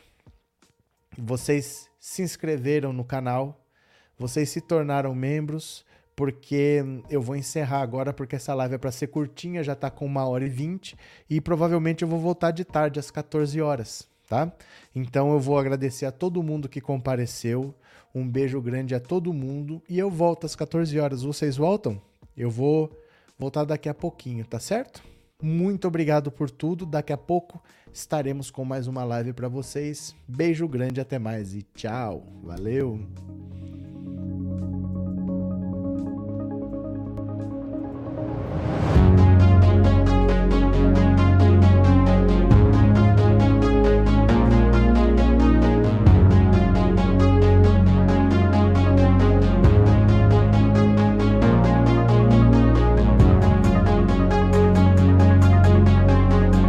Vocês se inscreveram no canal, vocês se tornaram membros, porque eu vou encerrar agora, porque essa live é para ser curtinha, já está com uma hora e vinte, e provavelmente eu vou voltar de tarde, às 14 horas, tá? Então eu vou agradecer a todo mundo que compareceu, um beijo grande a todo mundo, e eu volto às 14 horas. Vocês voltam? Eu vou voltar daqui a pouquinho, tá certo? Muito obrigado por tudo. Daqui a pouco estaremos com mais uma live para vocês. Beijo grande, até mais e tchau. Valeu.